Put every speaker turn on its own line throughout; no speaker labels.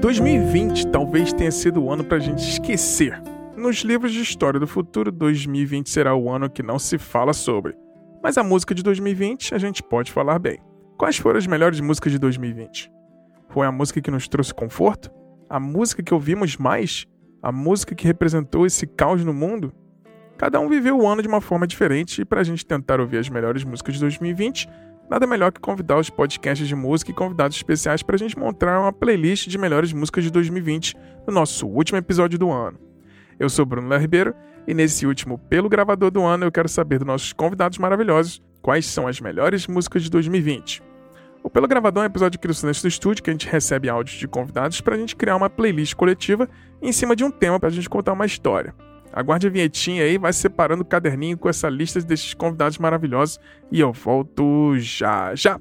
2020 talvez tenha sido o ano para a gente esquecer. Nos livros de história do futuro, 2020 será o ano que não se fala sobre. Mas a música de 2020 a gente pode falar bem. Quais foram as melhores músicas de 2020? Foi a música que nos trouxe conforto? A música que ouvimos mais? A música que representou esse caos no mundo? Cada um viveu o ano de uma forma diferente e para a gente tentar ouvir as melhores músicas de 2020, nada melhor que convidar os podcasts de música e convidados especiais para a gente montar uma playlist de melhores músicas de 2020 no nosso último episódio do ano. Eu sou Bruno Léo Ribeiro e nesse último Pelo Gravador do ano eu quero saber dos nossos convidados maravilhosos quais são as melhores músicas de 2020. O Pelo Gravador é um episódio do Silêncio do Estúdio que a gente recebe áudios de convidados para a gente criar uma playlist coletiva em cima de um tema para a gente contar uma história. Aguarde a vinhetinha aí, vai separando o caderninho com essa lista desses convidados maravilhosos e eu volto já já.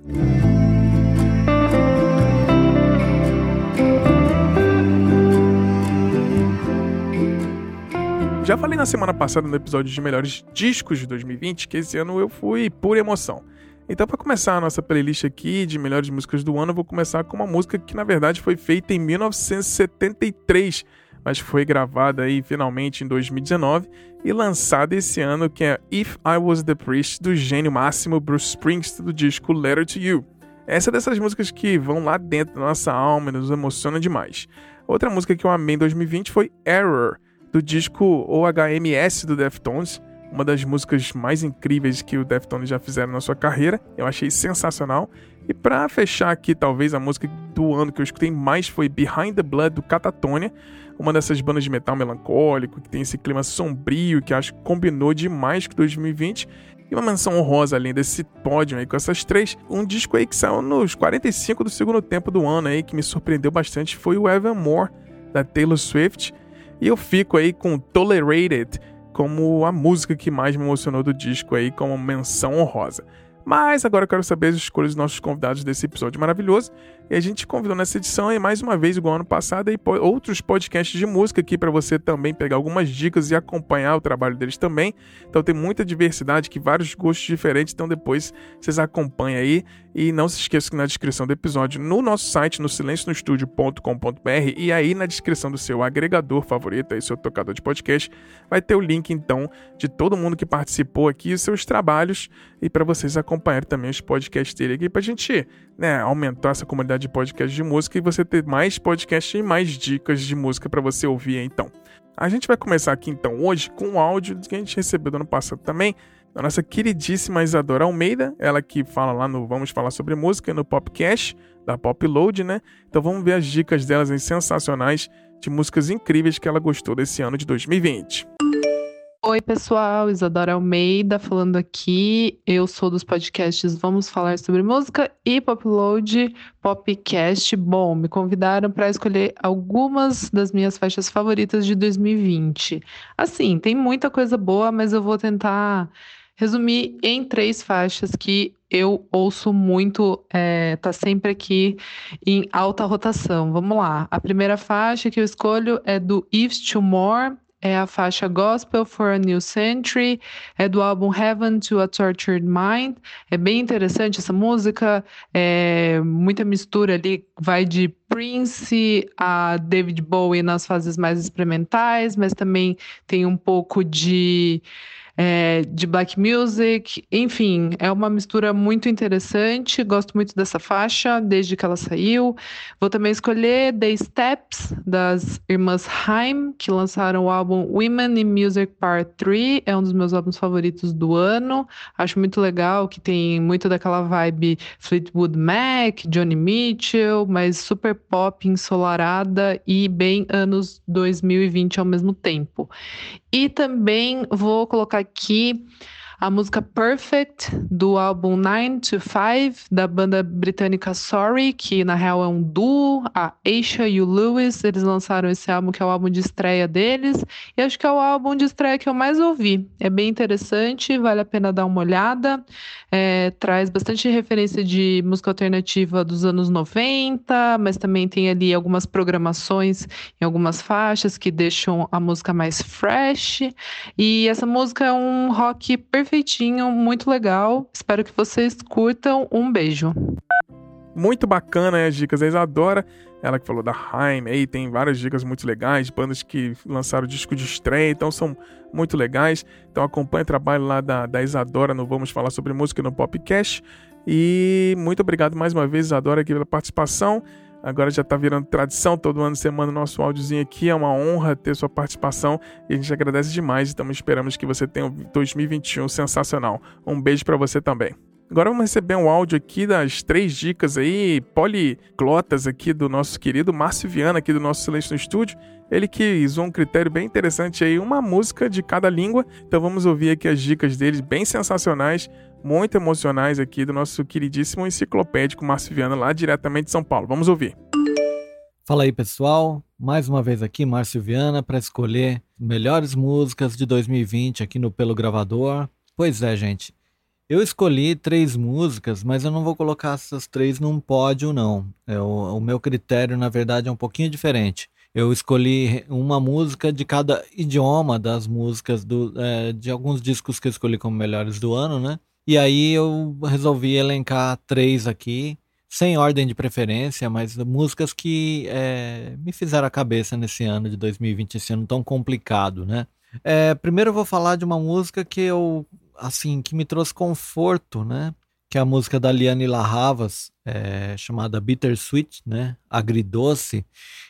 Já falei na semana passada no episódio de melhores discos de 2020 que esse ano eu fui pura emoção. Então, para começar a nossa playlist aqui de melhores músicas do ano, eu vou começar com uma música que na verdade foi feita em 1973 mas foi gravada aí finalmente em 2019 e lançada esse ano, que é If I Was the Priest, do gênio máximo Bruce Springsteen, do disco Letter to You. Essa é dessas músicas que vão lá dentro da nossa alma e nos emociona demais. Outra música que eu amei em 2020 foi Error, do disco OHMS do Deftones, uma das músicas mais incríveis que o Deftones já fizeram na sua carreira. Eu achei sensacional. E para fechar aqui, talvez a música do ano que eu escutei mais foi Behind the Blood do Catatonia, uma dessas bandas de metal melancólico, que tem esse clima sombrio, que acho que combinou demais com 2020. E uma menção honrosa além desse pódio aí com essas três, um disco aí que saiu nos 45 do segundo tempo do ano aí, que me surpreendeu bastante, foi o Evermore, da Taylor Swift. E eu fico aí com Tolerated como a música que mais me emocionou do disco aí, como menção honrosa. Mas agora eu quero saber as escolhas dos nossos convidados desse episódio maravilhoso. E a gente convidou nessa edição aí mais uma vez, igual ano passado, aí, outros podcasts de música aqui para você também pegar algumas dicas e acompanhar o trabalho deles também. Então tem muita diversidade, que vários gostos diferentes. Então depois vocês acompanham aí. E não se esqueça que na descrição do episódio, no nosso site, no silencionostudio.com.br e aí na descrição do seu agregador favorito, aí seu tocador de podcast, vai ter o link então de todo mundo que participou aqui e seus trabalhos e para vocês acompanharem também os podcasts dele aqui pra gente, né, aumentar essa comunidade de podcast de música e você ter mais podcasts e mais dicas de música para você ouvir então. A gente vai começar aqui então hoje com um áudio que a gente recebeu no ano passado também, da nossa queridíssima Isadora Almeida, ela que fala lá no Vamos Falar Sobre Música, no Popcast, da Popload, né? Então vamos ver as dicas delas sensacionais de músicas incríveis que ela gostou desse ano de 2020.
Oi, pessoal, Isadora Almeida falando aqui. Eu sou dos podcasts Vamos Falar sobre Música e Popload Popcast. Bom, me convidaram para escolher algumas das minhas faixas favoritas de 2020. Assim, tem muita coisa boa, mas eu vou tentar resumir em três faixas que eu ouço muito, é, tá sempre aqui em alta rotação. Vamos lá. A primeira faixa que eu escolho é do If to More é a faixa Gospel for a New Century, é do álbum Heaven to a Tortured Mind. É bem interessante essa música, é muita mistura ali, vai de Prince a David Bowie nas fases mais experimentais, mas também tem um pouco de é, de black music, enfim, é uma mistura muito interessante. Gosto muito dessa faixa desde que ela saiu. Vou também escolher The Steps das irmãs Haim, que lançaram o álbum Women in Music Part 3. É um dos meus álbuns favoritos do ano. Acho muito legal que tem muito daquela vibe Fleetwood Mac, Johnny Mitchell, mas super pop, ensolarada e bem anos 2020 ao mesmo tempo. E também vou colocar aqui a música Perfect do álbum 9 to 5 da banda britânica Sorry, que na real é um duo, a Aisha e o Lewis, eles lançaram esse álbum que é o álbum de estreia deles, e acho que é o álbum de estreia que eu mais ouvi. É bem interessante, vale a pena dar uma olhada. É, traz bastante referência de música alternativa dos anos 90, mas também tem ali algumas programações em algumas faixas que deixam a música mais fresh. E essa música é um rock perfeitinho, muito legal. Espero que vocês curtam. Um beijo.
Muito bacana as dicas, a Isadora, ela que falou da Haim, aí tem várias dicas muito legais, bandas que lançaram disco de estreia, então são muito legais. Então acompanhe o trabalho lá da, da Isadora no Vamos Falar Sobre Música no Popcast. E muito obrigado mais uma vez, Isadora, aqui pela participação. Agora já está virando tradição, todo ano você manda nosso áudiozinho aqui. É uma honra ter sua participação e a gente agradece demais. Então esperamos que você tenha um 2021 sensacional. Um beijo para você também. Agora vamos receber um áudio aqui das três dicas aí, poliglotas aqui do nosso querido Márcio Viana, aqui do nosso Silêncio no Estúdio. Ele que usou um critério bem interessante aí, uma música de cada língua. Então vamos ouvir aqui as dicas dele, bem sensacionais muito emocionais aqui do nosso queridíssimo enciclopédico Márcio Viana, lá diretamente de São Paulo. Vamos ouvir.
Fala aí, pessoal. Mais uma vez aqui, Márcio Viana, para escolher melhores músicas de 2020 aqui no Pelo Gravador. Pois é, gente. Eu escolhi três músicas, mas eu não vou colocar essas três num pódio, não. É, o, o meu critério, na verdade, é um pouquinho diferente. Eu escolhi uma música de cada idioma das músicas do, é, de alguns discos que eu escolhi como melhores do ano, né? E aí eu resolvi elencar três aqui, sem ordem de preferência, mas músicas que é, me fizeram a cabeça nesse ano de 2020, esse ano tão complicado, né? É, primeiro eu vou falar de uma música que eu, assim, que me trouxe conforto, né? Que é a música da Liane Larravas, é, chamada Bittersweet, né? Agridoce.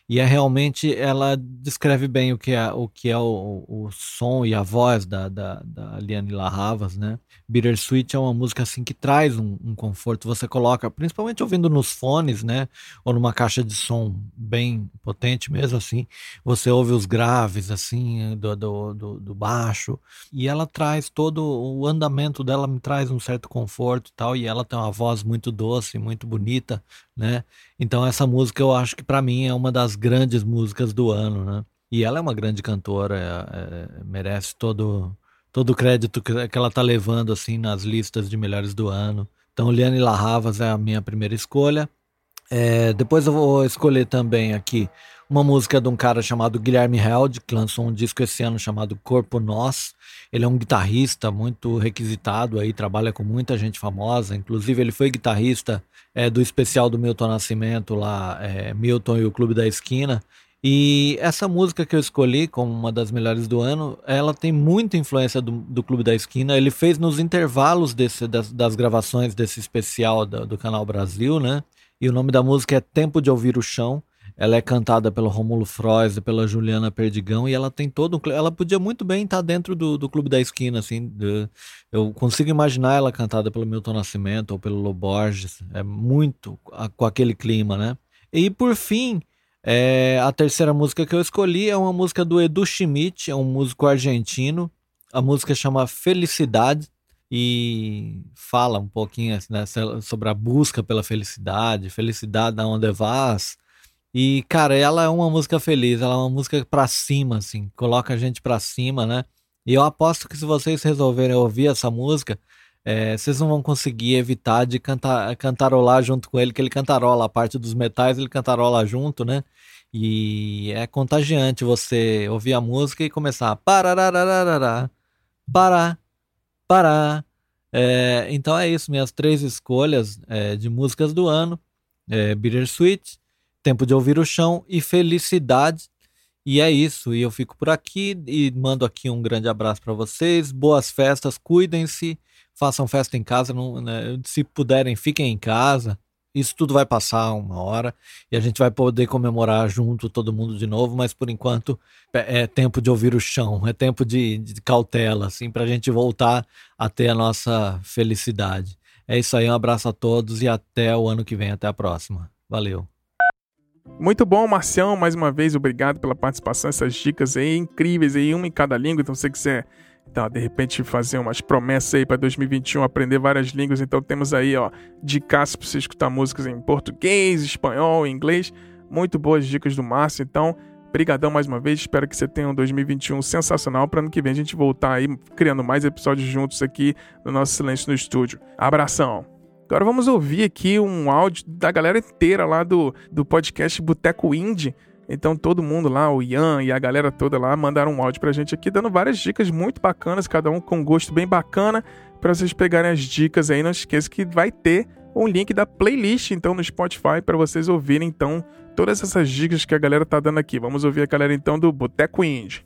E é realmente, ela descreve bem o que é o, que é o, o som e a voz da, da, da Liane Larravas, né? Bittersweet é uma música assim que traz um, um, conforto. Você coloca, principalmente ouvindo nos fones, né? Ou numa caixa de som bem potente mesmo assim. Você ouve os graves assim do, do, do, do baixo e ela traz todo o andamento dela me traz um certo conforto e tal. E ela tem uma voz muito doce, muito bonita, né? Então essa música eu acho que para mim é uma das grandes músicas do ano, né? E ela é uma grande cantora, é, é, merece todo todo o crédito que, ela tá levando assim nas listas de melhores do ano. Então, Liane Larravas é a minha primeira escolha. É, depois eu vou escolher também aqui uma música de um cara chamado Guilherme Held, que lançou um disco esse ano chamado Corpo Nós. Ele é um guitarrista muito requisitado aí, trabalha com muita gente famosa. Inclusive, ele foi guitarrista é, do especial do Milton Nascimento lá, é, Milton e o Clube da Esquina. E essa música que eu escolhi como uma das melhores do ano, ela tem muita influência do, do Clube da Esquina. Ele fez nos intervalos desse, das, das gravações desse especial do, do Canal Brasil, né? E o nome da música é Tempo de Ouvir o Chão. Ela é cantada pelo Rômulo Frois e pela Juliana Perdigão e ela tem todo um, ela podia muito bem estar dentro do, do Clube da Esquina assim de, eu consigo imaginar ela cantada pelo Milton Nascimento ou pelo Loborges é muito a, com aquele clima né e por fim é, a terceira música que eu escolhi é uma música do Edu Schmidt, é um músico argentino. A música chama Felicidade e fala um pouquinho né, sobre a busca pela felicidade, felicidade da onde vas. E, cara, ela é uma música feliz, ela é uma música pra cima, assim, coloca a gente pra cima, né? E eu aposto que se vocês resolverem ouvir essa música, é, vocês não vão conseguir evitar de cantar, cantarolar junto com ele, que ele cantarola a parte dos metais, ele cantarola junto, né? E é contagiante você ouvir a música e começar parararararará, parar, parar. É, então é isso, minhas três escolhas é, de músicas do ano: é, Bittersweet, Tempo de Ouvir o Chão e Felicidade. E é isso, e eu fico por aqui e mando aqui um grande abraço para vocês. Boas festas, cuidem-se façam festa em casa, não, né? se puderem, fiquem em casa. Isso tudo vai passar uma hora e a gente vai poder comemorar junto todo mundo de novo, mas por enquanto é, é tempo de ouvir o chão, é tempo de, de cautela, assim, para a gente voltar a ter a nossa felicidade. É isso aí, um abraço a todos e até o ano que vem, até a próxima. Valeu.
Muito bom, Marcião, mais uma vez, obrigado pela participação, essas dicas aí incríveis aí, uma em cada língua, então se você quiser Então, de repente fazer umas promessas aí para 2021, aprender várias línguas. Então temos aí, ó, dicas para você escutar músicas em português, espanhol, inglês. Muito boas dicas do Márcio. Então, brigadão mais uma vez. Espero que você tenha um 2021 sensacional para ano que vem a gente voltar aí criando mais episódios juntos aqui no nosso Silêncio no Estúdio. Abração. Agora vamos ouvir aqui um áudio da galera inteira lá do, do podcast Boteco Indie então todo mundo lá, o Ian e a galera toda lá, mandaram um áudio pra gente aqui, dando várias dicas muito bacanas, cada um com um gosto bem bacana, para vocês pegarem as dicas aí. Não esqueça que vai ter um link da playlist então no Spotify para vocês ouvirem então todas essas dicas que a galera tá dando aqui. Vamos ouvir a galera então do Boteco Indie.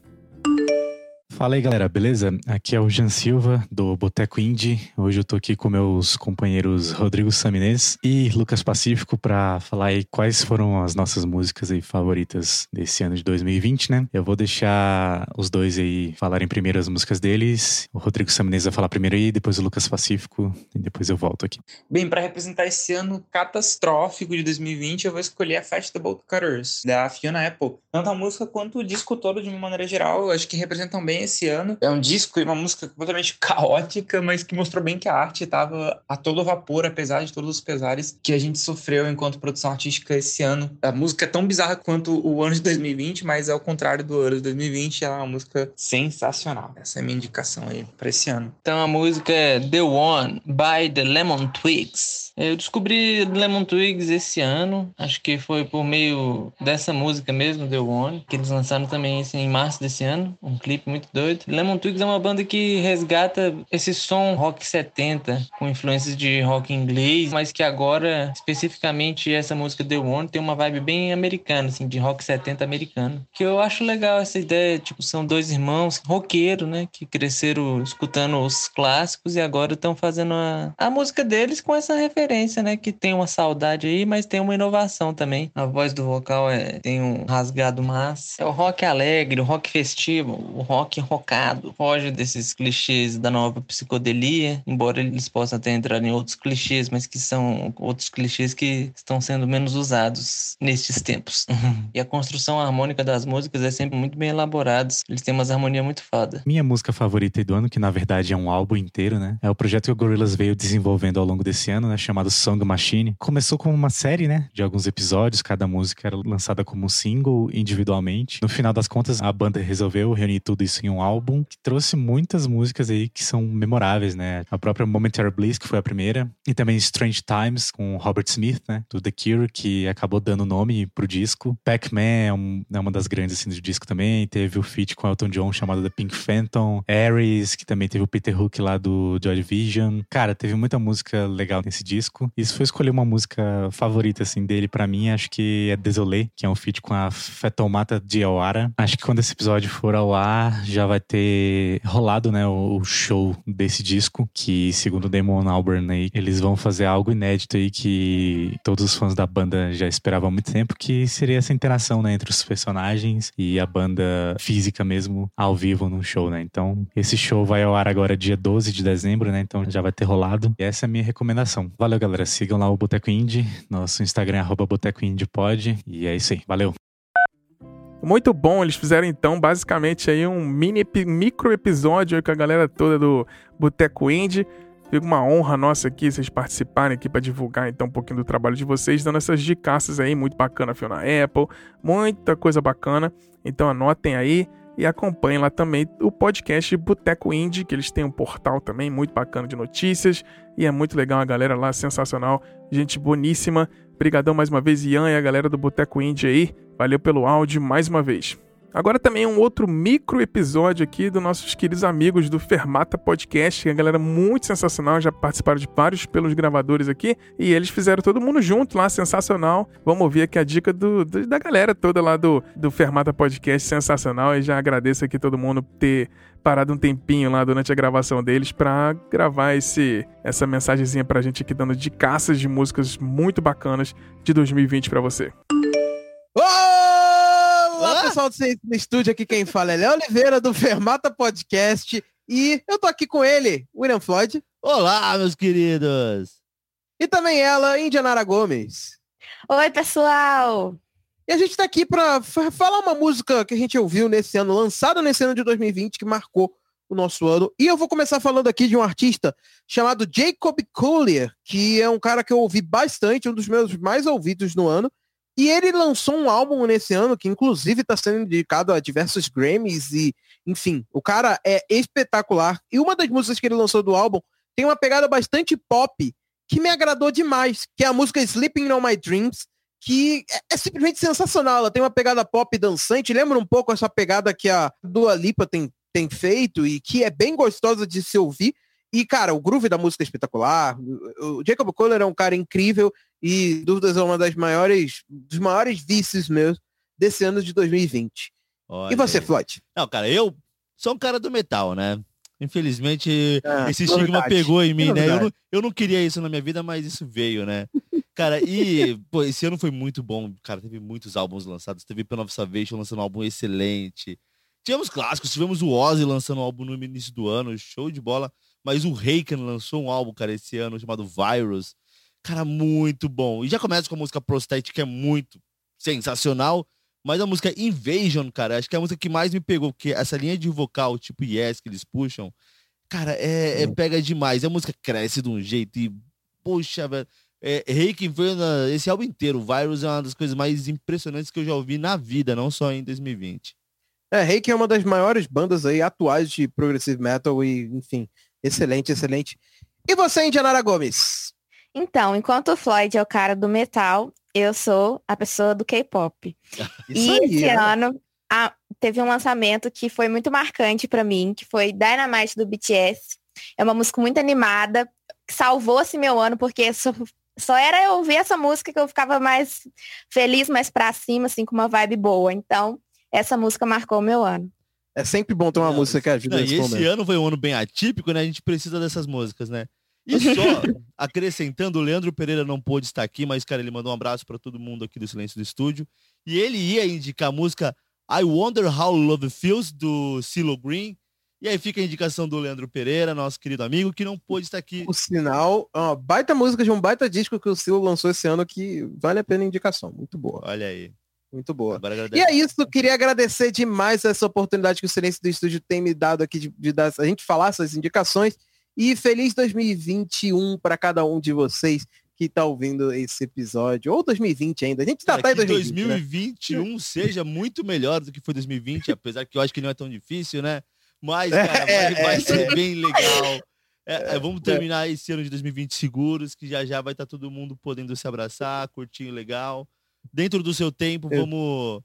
Fala aí, galera, beleza? Aqui é o Jean Silva, do Boteco Indie. Hoje eu tô aqui com meus companheiros Rodrigo Saminês e Lucas Pacífico para falar aí quais foram as nossas músicas aí favoritas desse ano de 2020, né? Eu vou deixar os dois aí falarem primeiro as músicas deles. O Rodrigo Saminês vai falar primeiro aí, depois o Lucas Pacífico e depois eu volto aqui.
Bem, para representar esse ano catastrófico de 2020, eu vou escolher a Festival Cutters, da Fiona Apple. Tanto a música quanto o disco todo, de uma maneira geral, acho que representam bem esse ano. É um disco e uma música completamente caótica, mas que mostrou bem que a arte estava a todo vapor, apesar de todos os pesares que a gente sofreu enquanto produção artística esse ano. A música é tão bizarra quanto o ano de 2020, mas ao contrário do ano de 2020, ela é uma música sensacional. Essa é a minha indicação aí para esse ano.
Então a música é The One by The Lemon Twigs. Eu descobri Lemon Twigs esse ano, acho que foi por meio dessa música mesmo, The One, que eles lançaram também assim, em março desse ano, um clipe muito doido. Lemon Twigs é uma banda que resgata esse som rock 70, com influências de rock inglês, mas que agora, especificamente essa música The One, tem uma vibe bem americana, assim, de rock 70 americano. Que eu acho legal essa ideia, tipo, são dois irmãos roqueiros, né, que cresceram escutando os clássicos e agora estão fazendo a, a música deles com essa referência, né, que tem uma saudade aí, mas tem uma inovação também. A voz do vocal é, tem um rasgado massa. É o rock alegre, o rock festivo, o rock rocado, foge desses clichês da nova psicodelia, embora eles possam até entrar em outros clichês, mas que são outros clichês que estão sendo menos usados nestes tempos. e a construção harmônica das músicas é sempre muito bem elaborada. Eles têm umas harmonias muito foda.
Minha música favorita do ano, que na verdade é um álbum inteiro, né? É o projeto que o Gorillaz veio desenvolvendo ao longo desse ano, né? Chamado Song Machine. Começou como uma série, né? De alguns episódios, cada música era lançada como um single individualmente. No final das contas, a banda resolveu reunir tudo isso em um álbum que trouxe muitas músicas aí que são memoráveis, né? A própria Momentary Bliss, que foi a primeira, e também Strange Times com Robert Smith, né? Do The Cure, que acabou dando nome pro disco. Pac-Man é, um, é, uma das grandes assim do disco também. Teve o feat com Elton John chamado The Pink Phantom. Ares, que também teve o Peter Hook lá do Joy Division. Cara, teve muita música legal nesse disco. E se for escolher uma música favorita assim dele para mim, acho que é Desolé, que é um feat com a Fetomata Diawara. Acho que quando esse episódio for ao ar, já vai ter rolado, né, o show desse disco, que segundo o Damon Albarn aí, eles vão fazer algo inédito aí que todos os fãs da banda já esperavam há muito tempo, que seria essa interação, né, entre os personagens e a banda física mesmo ao vivo num show, né? Então, esse show vai ao ar agora dia 12 de dezembro, né? Então já vai ter rolado. E essa é a minha recomendação. Galera. Sigam lá o Boteco Indie, nosso Instagram é arroba Boteco. E é isso aí. Valeu.
Muito bom, eles fizeram então basicamente aí um mini micro episódio com a galera toda do Boteco Indie. Fica uma honra nossa aqui, vocês participarem aqui para divulgar então um pouquinho do trabalho de vocês, dando essas dicas aí, muito bacana, Fiona Apple, muita coisa bacana. Então anotem aí e acompanhem lá também o podcast Boteco Indie, que eles têm um portal também muito bacana de notícias e é muito legal a galera lá, sensacional, gente boníssima. Obrigadão mais uma vez, Ian e a galera do Boteco Indie aí. Valeu pelo áudio mais uma vez. Agora também um outro micro episódio aqui dos nossos queridos amigos do Fermata Podcast, que é a galera muito sensacional, já participaram de vários pelos gravadores aqui, e eles fizeram todo mundo junto lá, sensacional. Vamos ouvir aqui a dica do, do, da galera toda lá do, do Fermata Podcast, sensacional, e já agradeço aqui todo mundo ter parado um tempinho lá durante a gravação deles para gravar esse essa mensagenzinha pra gente aqui dando de caças de músicas muito bacanas de 2020 para você.
Olá, pessoal do estúdio, aqui quem fala é Léo Oliveira, do Fermata Podcast. E eu tô aqui com ele, William Floyd.
Olá, meus queridos!
E também ela, Indianara Gomes.
Oi, pessoal!
E a gente tá aqui pra falar uma música que a gente ouviu nesse ano, lançada nesse ano de 2020, que marcou o nosso ano. E eu vou começar falando aqui de um artista chamado Jacob Collier, que é um cara que eu ouvi bastante, um dos meus mais ouvidos no ano. E ele lançou um álbum nesse ano que, inclusive, está sendo indicado a diversos Grammys e, enfim, o cara é espetacular. E uma das músicas que ele lançou do álbum tem uma pegada bastante pop que me agradou demais, que é a música Sleeping on My Dreams, que é, é, simplesmente sensacional. Ela tem uma pegada pop dançante, lembra um pouco essa pegada que a Dua Lipa tem, tem feito e que é bem gostosa de se ouvir. E, cara, o groove da música é espetacular. O Jacob Kohler é um cara incrível e, dúvidas, é uma das maiores, dos maiores vícios meus desse ano de 2020. Olha. E você, Floyd?
Não, cara, eu sou um cara do metal, né? Infelizmente, é, esse estigma pegou em mim, né? Eu não, eu não queria isso na minha vida, mas isso veio, né? Cara, e pô, esse ano foi muito bom. Cara, teve muitos álbuns lançados. Teve Pen of Salvation lançando um álbum excelente. Tivemos clássicos, tivemos o Ozzy lançando um álbum no início do ano, show de bola. Mas o Haken lançou um álbum, cara, esse ano, chamado Virus. Cara, muito bom. E já começa com a música Prostate, que é muito sensacional. Mas a música Invasion, cara, acho que é a música que mais me pegou, porque essa linha de vocal, tipo Yes, que eles puxam, cara, é, é pega demais. A música cresce de um jeito e, poxa, velho. É, Reiki foi na, esse álbum inteiro. Virus é uma das coisas mais impressionantes que eu já ouvi na vida, não só em 2020.
É, Reiki é uma das maiores bandas aí atuais de progressive metal e, enfim, excelente, excelente. E você, Indianara Gomes?
Então, enquanto o Floyd é o cara do metal, eu sou a pessoa do K-pop. e aí, esse né? ano a, teve um lançamento que foi muito marcante para mim, que foi Dynamite do BTS. É uma música muito animada, que salvou esse meu ano, porque só, só era eu ouvir essa música que eu ficava mais feliz, mais pra cima, assim, com uma vibe boa. Então, essa música marcou o meu ano.
É sempre bom ter uma não, música que ajuda
não, E esse ano foi um ano bem atípico, né? A gente precisa dessas músicas, né? E só acrescentando, o Leandro Pereira não pôde estar aqui, mas, cara, ele mandou um abraço para todo mundo aqui do Silêncio do Estúdio. E ele ia indicar a música I Wonder How Love Feels, do Silo Green. E aí fica a indicação do Leandro Pereira, nosso querido amigo, que não pôde estar aqui.
O sinal, uma baita música de um baita disco que o Silo lançou esse ano que vale a pena a indicação. Muito boa.
Olha aí.
Muito boa. E é isso, queria agradecer demais essa oportunidade que o Silêncio do Estúdio tem me dado aqui de, de dar, a gente falar essas indicações. E feliz 2021 para cada um de vocês que está ouvindo esse episódio, ou 2020 ainda. A gente está
tá em 2020, 2021 né? seja muito melhor do que foi 2020, apesar que eu acho que não é tão difícil, né? Mas, é, cara, é, vai, vai é, ser bem legal. É, é, vamos terminar esse ano de 2020 seguros, que já já vai estar tá todo mundo podendo se abraçar, curtinho legal. Dentro do seu tempo, vamos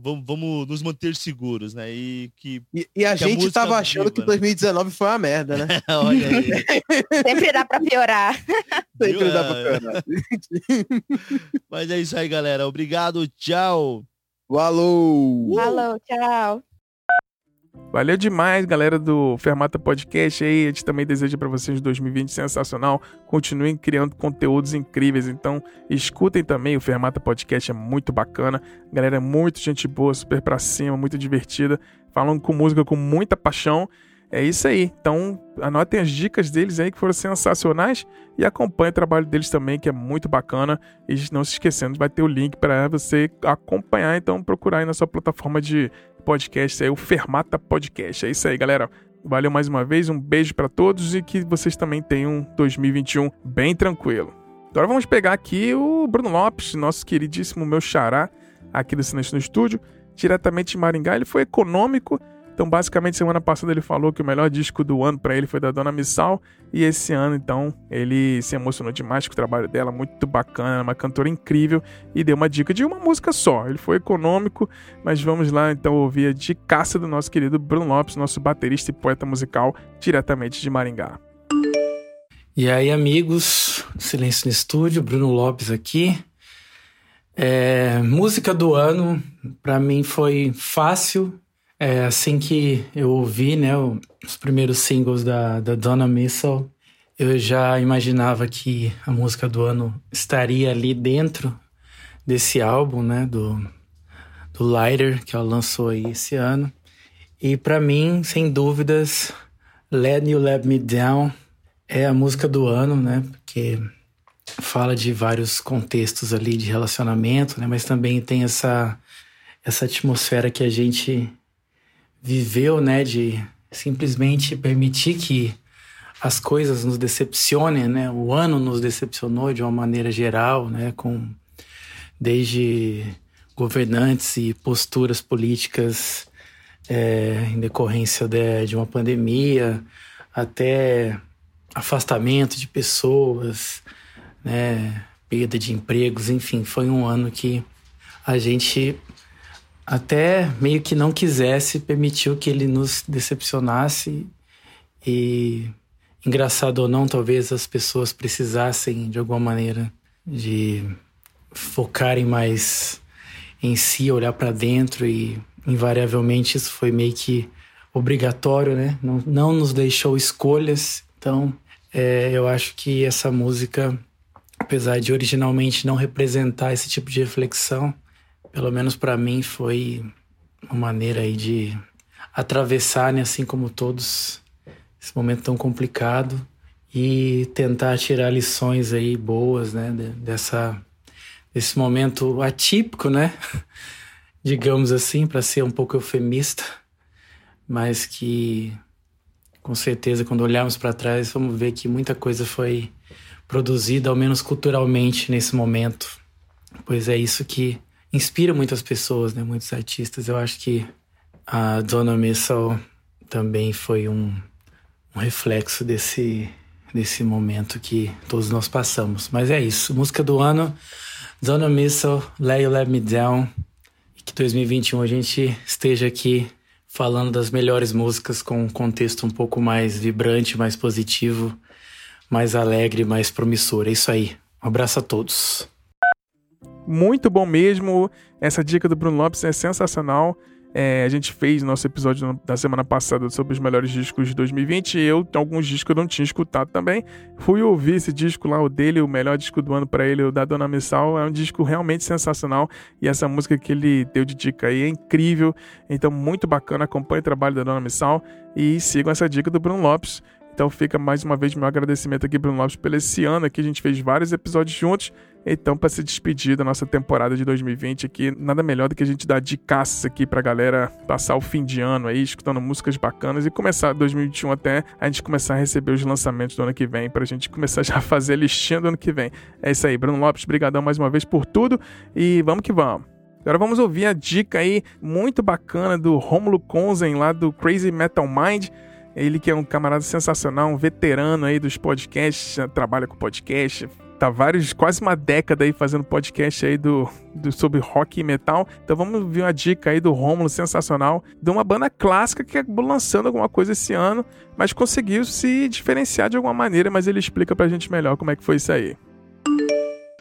vamos, vamos nos manter seguros, né? E que.
E, e a que gente estava achando viva, que 2019 né? foi uma merda, né?
Olha aí. Sempre dá para piorar.
Sempre dá pra é. piorar.
Mas é isso aí, galera. Obrigado, tchau.
Falou!
Falou, tchau.
Valeu demais, galera do Fermata Podcast aí. A gente também deseja para vocês 2020 sensacional. Continuem criando conteúdos incríveis. Então, escutem também o Fermata Podcast, é muito bacana. Galera, é muito gente boa, super pra cima, muito divertida. Falando com música com muita paixão. É isso aí. Então, anotem as dicas deles aí que foram sensacionais e acompanhe o trabalho deles também, que é muito bacana. E não se esquecendo, vai ter o link para você acompanhar. Então, procurar aí na sua plataforma de podcast, é o Fermata Podcast. É isso aí, galera. Valeu mais uma vez, um beijo para todos e que vocês também tenham 2021 bem tranquilo. Agora vamos pegar aqui o Bruno Lopes, nosso queridíssimo meu xará, aqui do Silêncio no Estúdio, diretamente de Maringá. Ele foi econômico então, basicamente, semana passada ele falou que o melhor disco do ano para ele foi da Dona Missal. E esse ano, então, ele se emocionou demais com o trabalho dela, muito bacana, uma cantora incrível. E deu uma dica de uma música só. Ele foi econômico, mas vamos lá então ouvir a dicaça do nosso querido Bruno Lopes, nosso baterista e poeta musical, diretamente de Maringá.
E aí, amigos, Silêncio no Estúdio, Bruno Lopes aqui. É, música do ano, para mim foi fácil é, assim que eu ouvi, né, os primeiros singles da, da Donna Missile, eu já imaginava que a música do ano estaria ali dentro desse álbum, né, do, do Lighter, que ela lançou aí esse ano. E para mim, sem dúvidas, Let You Let Me Down é a música do ano, né, porque fala de vários contextos ali de relacionamento, né, mas também tem essa essa atmosfera que a gente viveu, né, de simplesmente permitir que as coisas nos decepcionem, né? O ano nos decepcionou de uma maneira geral, né? Com desde governantes e posturas políticas é, em decorrência de, de uma pandemia, até afastamento de pessoas, né? Perda de empregos, enfim, foi um ano que a gente até meio que não quisesse permitiu que ele nos decepcionasse e engraçado ou não, talvez as pessoas precisassem de alguma maneira de focarem mais em si, olhar para dentro e invariavelmente isso foi meio que obrigatório, né? Não, não nos deixou escolhas. Então, é, eu acho que essa música, apesar de originalmente não representar esse tipo de reflexão, pelo menos para mim foi uma maneira aí de atravessar, né, assim como todos, esse momento tão complicado e tentar tirar lições aí boas, né, dessa desse momento atípico, né? Digamos assim, para ser um pouco eufemista, mas que com certeza quando olharmos para trás vamos ver que muita coisa foi produzida, ao menos culturalmente, nesse momento. Pois é isso que inspira muitas pessoas, né? Muitos artistas. Eu acho que a Dona Missal também foi um, um reflexo desse desse momento que todos nós passamos. Mas é isso. Música do ano Dona Missile, Lay You Let Me Down. E que 2021 a gente esteja aqui falando das melhores músicas com um contexto um pouco mais vibrante, mais positivo, mais alegre, mais promissor. É isso aí. Um abraço a todos.
Muito bom mesmo. Essa dica do Bruno Lopes é sensacional. É, a gente fez nosso episódio da semana passada sobre os melhores discos de 2020 e eu, alguns discos eu não tinha escutado também. Fui ouvir esse disco lá, o dele, o melhor disco do ano para ele, o da Dona Missal. É um disco realmente sensacional e essa música que ele deu de dica aí é incrível. Então, muito bacana. Acompanhe o trabalho da Dona Missal e sigam essa dica do Bruno Lopes. Então fica mais uma vez meu agradecimento aqui, Bruno Lopes, pelo esse ano aqui. A gente fez vários episódios juntos. Então, para se despedir da nossa temporada de 2020 aqui, nada melhor do que a gente dar dicas aqui pra galera passar o fim de ano aí, escutando músicas bacanas e começar 2021 até a gente começar a receber os lançamentos do ano que vem, pra gente começar já a fazer a listinha do ano que vem. É isso aí, Bruno Lopes, brigadão mais uma vez por tudo e vamos que vamos. Agora vamos ouvir a dica aí muito bacana do Romulo Konzen lá do Crazy Metal Mind. Ele que é um camarada sensacional, um veterano aí dos podcasts, trabalha com podcast, tá vários, quase uma década aí fazendo podcast aí do, do sobre rock e metal. Então vamos ver uma dica aí do Rômulo sensacional, de uma banda clássica que acabou lançando alguma coisa esse ano, mas conseguiu se diferenciar de alguma maneira, mas ele explica pra gente melhor como é que foi isso aí.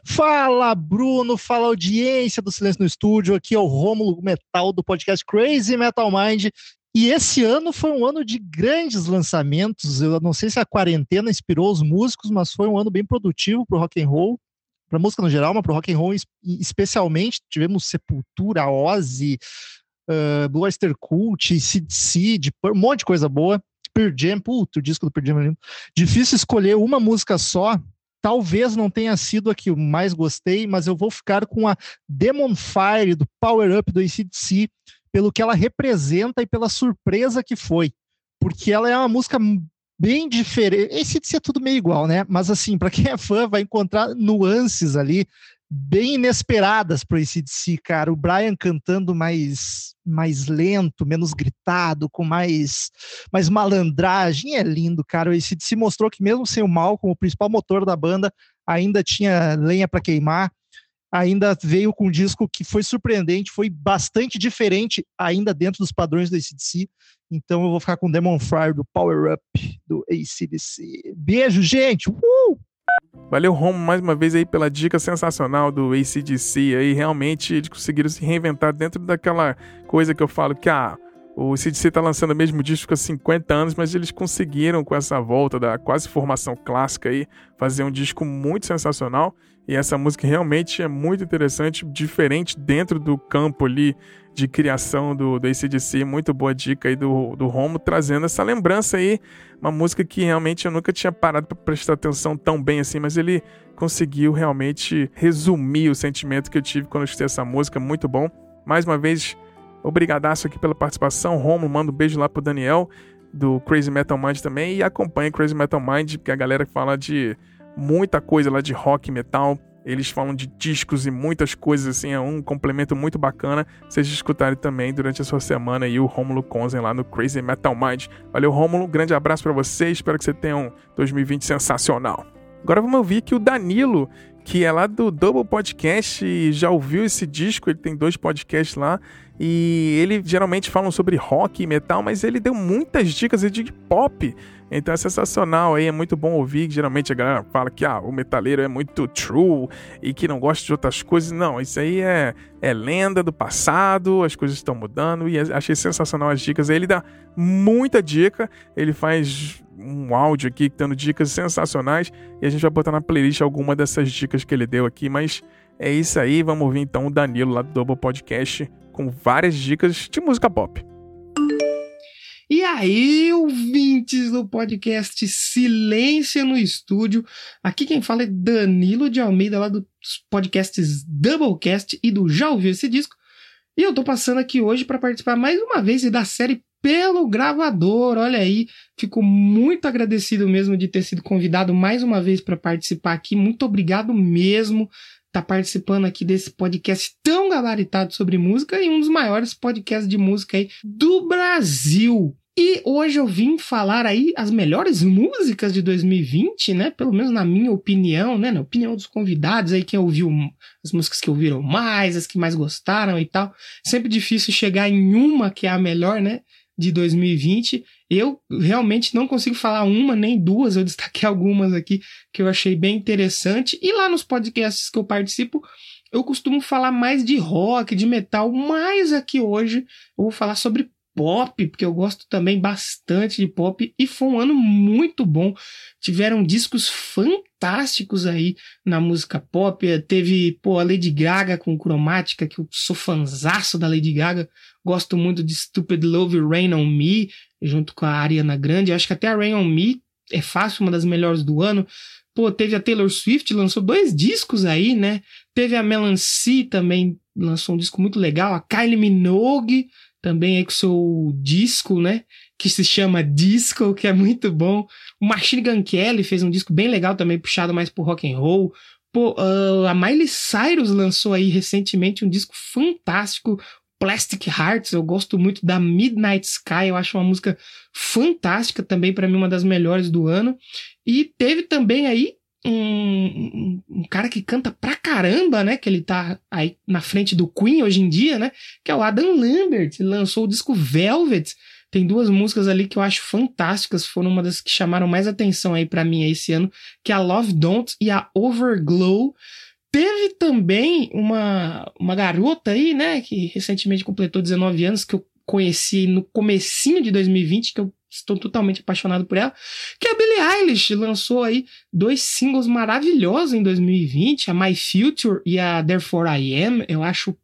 Fala, Bruno, fala audiência do Silêncio no Estúdio, aqui é o Rômulo Metal do podcast Crazy Metal Mind. E esse ano foi um ano de grandes lançamentos. Eu não sei se a quarentena inspirou os músicos, mas foi um ano bem produtivo para o rock and roll, para música no geral, mas para o rock and roll especialmente. Tivemos Sepultura, Ozzy, uh, Blue Oyster Cult, CDC, um monte de coisa boa. Pearl Jam, puto, o disco do Pearl Jam é. Difícil escolher uma música só. Talvez não tenha sido a que mais gostei, mas eu vou ficar com a Demon Fire do Power Up do ACDC pelo que ela representa e pela surpresa que foi. Porque ela é uma música bem diferente. Esse é tudo meio igual, né? Mas assim, para quem é fã, vai encontrar nuances ali bem inesperadas para esse DC, cara. O Brian cantando mais mais lento, menos gritado, com mais mais malandragem, é lindo, cara. Esse DC mostrou que mesmo sem o mal como o principal motor da banda, ainda tinha lenha para queimar ainda veio com um disco que foi surpreendente, foi bastante diferente ainda dentro dos padrões do ACDC. Então eu vou ficar com Demon Fire do Power Up do ACDC. Beijo, gente! Uh!
Valeu, Romo, mais uma vez aí pela dica sensacional do ACDC. Aí realmente eles conseguiram se reinventar dentro daquela coisa que eu falo que ah, o ACDC tá lançando o mesmo disco há 50 anos, mas eles conseguiram com essa volta da quase formação clássica aí fazer um disco muito sensacional. E essa música realmente é muito interessante, diferente dentro do campo ali de criação do, do ACDC. Muito boa dica aí do, do Romo, trazendo essa lembrança aí. Uma música que realmente eu nunca tinha parado para prestar atenção tão bem assim, mas ele conseguiu realmente resumir o sentimento que eu tive quando eu escutei essa música. Muito bom. Mais uma vez, obrigadaço aqui pela participação. Romo, manda um beijo lá pro Daniel. do Crazy Metal Mind também e acompanhe Crazy Metal Mind, porque a galera fala de muita coisa lá de rock metal. Eles falam de discos e muitas coisas assim, é um complemento muito bacana. Vocês escutarem também durante a sua semana aí o Rômulo Konzen lá no Crazy Metal Mind. Valeu, Rômulo, grande abraço para você, espero que você tenha um 2020 sensacional. Agora vamos ouvir que o Danilo, que é lá do Double Podcast, já ouviu esse disco, ele tem dois podcasts lá, e ele geralmente falam sobre rock e metal, mas ele deu muitas dicas de pop. Então é sensacional aí, é muito bom ouvir. Geralmente a galera fala que ah, o metaleiro é muito true e que não gosta de outras coisas. Não, isso aí é, é lenda do passado, as coisas estão mudando e achei sensacional as dicas. Ele dá muita dica, ele faz um áudio aqui dando dicas sensacionais e a gente vai botar na playlist alguma dessas dicas que ele deu aqui, mas é isso aí, vamos ouvir então o Danilo lá do Double Podcast com várias dicas de música pop.
E aí, ouvintes do podcast Silêncio no Estúdio. Aqui quem fala é Danilo de Almeida, lá dos podcasts Doublecast e do Já Ouviu Esse Disco. E eu tô passando aqui hoje para participar mais uma vez da série Pelo Gravador. Olha aí, fico muito agradecido mesmo de ter sido convidado mais uma vez para participar aqui. Muito obrigado mesmo tá participando aqui desse podcast tão gabaritado sobre música e um dos maiores podcasts de música aí do Brasil. E hoje eu vim falar aí as melhores músicas de 2020, né? Pelo menos na minha opinião, né? Na opinião dos convidados aí, quem ouviu as músicas que ouviram mais, as que mais gostaram e tal. Sempre difícil chegar em uma que é a melhor, né? De 2020. Eu realmente não consigo falar uma nem duas, eu destaquei algumas aqui que eu achei bem interessante. E lá nos podcasts que eu participo, eu costumo falar mais de rock, de metal, mas aqui hoje eu vou falar sobre pop, porque eu gosto também bastante de pop, e foi um ano muito bom. Tiveram discos fantásticos aí na música pop. Teve, pô, a Lady Gaga com Cromática, que eu sou fanzaço da Lady Gaga. Gosto muito de Stupid Love Rain on Me, junto com a Ariana Grande. Acho que até a Rain on Me é fácil, uma das melhores do ano. Pô, teve a Taylor Swift, lançou dois discos aí, né? Teve a Melancy também, lançou um disco muito legal. A Kylie Minogue também aí com seu disco, né? Que se chama Disco, que é muito bom. O Machine Gun Kelly fez um disco bem legal também, puxado mais pro rock and roll. Pô, uh, a Miley Cyrus lançou aí recentemente um disco fantástico, Plastic Hearts, eu gosto muito da Midnight Sky, eu acho uma música fantástica também, para mim uma das melhores do ano. E teve também aí um, um, um, cara que canta pra caramba, né? Que ele tá aí na frente do Queen hoje em dia, né? Que é o Adam Lambert. Lançou o disco Velvet. Tem duas músicas ali que eu acho fantásticas, foram uma das que chamaram mais atenção aí para mim esse ano, que é a Love Don't e a Overglow. Teve também uma, uma garota aí, né, que recentemente completou 19 anos, que eu conheci no comecinho de 2020, que eu estou totalmente apaixonado por ela, que é a Billie Eilish, lançou aí dois singles maravilhosos em 2020, a My Future e a Therefore I Am, eu acho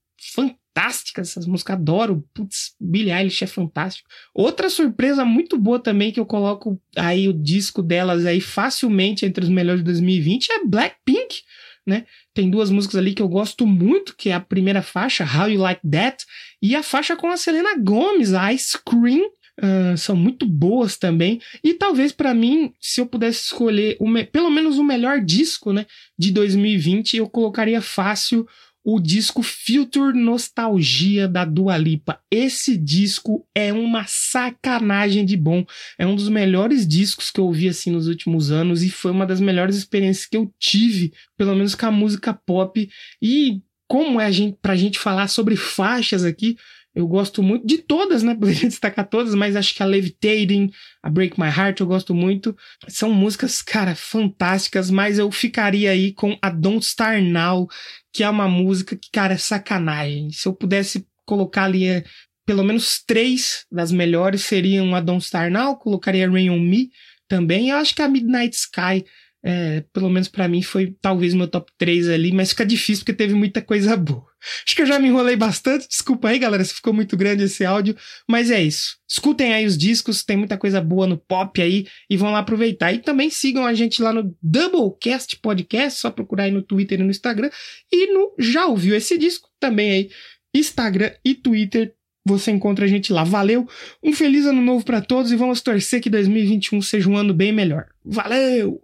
fantásticas essas músicas, adoro, putz, Billie Eilish é fantástico. Outra surpresa muito boa também que eu coloco aí o disco delas aí facilmente entre os melhores de 2020 é Blackpink, né? Tem duas músicas ali que eu gosto muito, que é a primeira faixa, How You Like That, e a faixa com a Selena Gomez, Ice Cream, Uh, são muito boas também. E talvez para mim, se eu pudesse escolher pelo menos o melhor disco né, de 2020, eu colocaria fácil o disco Future Nostalgia da Dua Lipa. Esse disco é uma sacanagem de bom. É um dos melhores discos que eu ouvi assim nos últimos anos e foi uma das melhores experiências que eu tive, pelo menos com a música pop. E como é a gente, pra gente falar sobre faixas aqui, eu gosto muito de todas, né? Poderia destacar todas, mas acho que a Levitating, a Break My Heart eu gosto muito. São músicas, cara, fantásticas, mas eu ficaria aí com a Don't Star Now, que é uma música que, cara, é sacanagem. Se eu pudesse colocar ali é, pelo menos três das melhores seriam a Don't Star Now, colocaria Rain On Me também. Eu acho que a Midnight Sky é, pelo menos para mim foi talvez meu top 3 ali, mas fica difícil porque teve muita coisa boa. Acho que eu já me enrolei bastante, desculpa aí galera se ficou muito grande esse áudio, mas é isso. Escutem aí os discos, tem muita coisa boa no pop aí e vão lá aproveitar. E também sigam a gente lá no Doublecast Podcast, só procurar aí no Twitter e no Instagram. E no Já Ouviu Esse Disco, também aí, Instagram e Twitter você encontra a gente lá. Valeu, um feliz ano novo para todos e vamos torcer que 2021 seja um ano bem melhor. Valeu!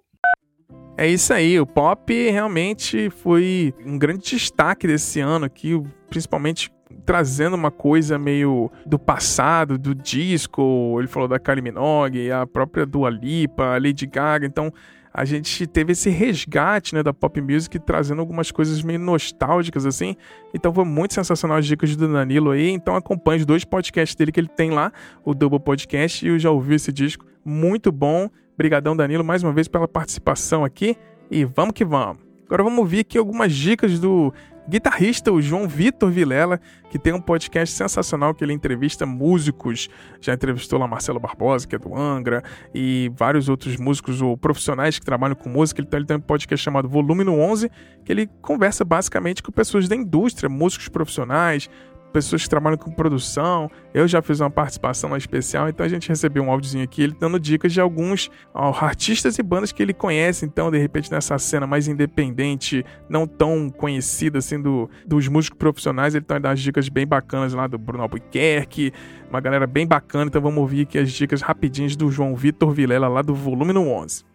É isso aí, o pop realmente foi um grande destaque desse ano aqui, principalmente trazendo uma coisa meio do passado, do disco. Ele falou da Kylie Minogue, a própria Dua Lipa, a Lady Gaga. Então a gente teve esse resgate né, da pop music trazendo algumas coisas meio nostálgicas assim. Então foi muito sensacional as dicas do Danilo aí. Então acompanhe os dois podcasts dele que ele tem lá, o Double Podcast, e eu já ouvi esse disco. Muito bom. Obrigadão, Danilo, mais uma vez pela participação aqui. E vamos que vamos. Agora vamos ouvir aqui algumas dicas do guitarrista, o João Vitor Vilela, que tem um podcast sensacional que ele entrevista músicos. Já entrevistou lá Marcelo Barbosa, que é do Angra, e vários outros músicos ou profissionais que trabalham com música. Então ele tem um podcast chamado Volume no 11, que ele conversa basicamente com pessoas da indústria, músicos profissionais, pessoas que trabalham com produção. Eu já fiz uma participação especial, então a gente recebeu um áudiozinho aqui, ele dando dicas de alguns ó, artistas e bandas que ele conhece. Então, de repente, nessa cena mais independente, não tão conhecida assim do, dos músicos profissionais, ele tá dando as dicas bem bacanas lá do Bruno Albuquerque, uma galera bem bacana. Então, vamos ouvir aqui as dicas rapidinhas do João Vitor Vilela lá do Volume no 11.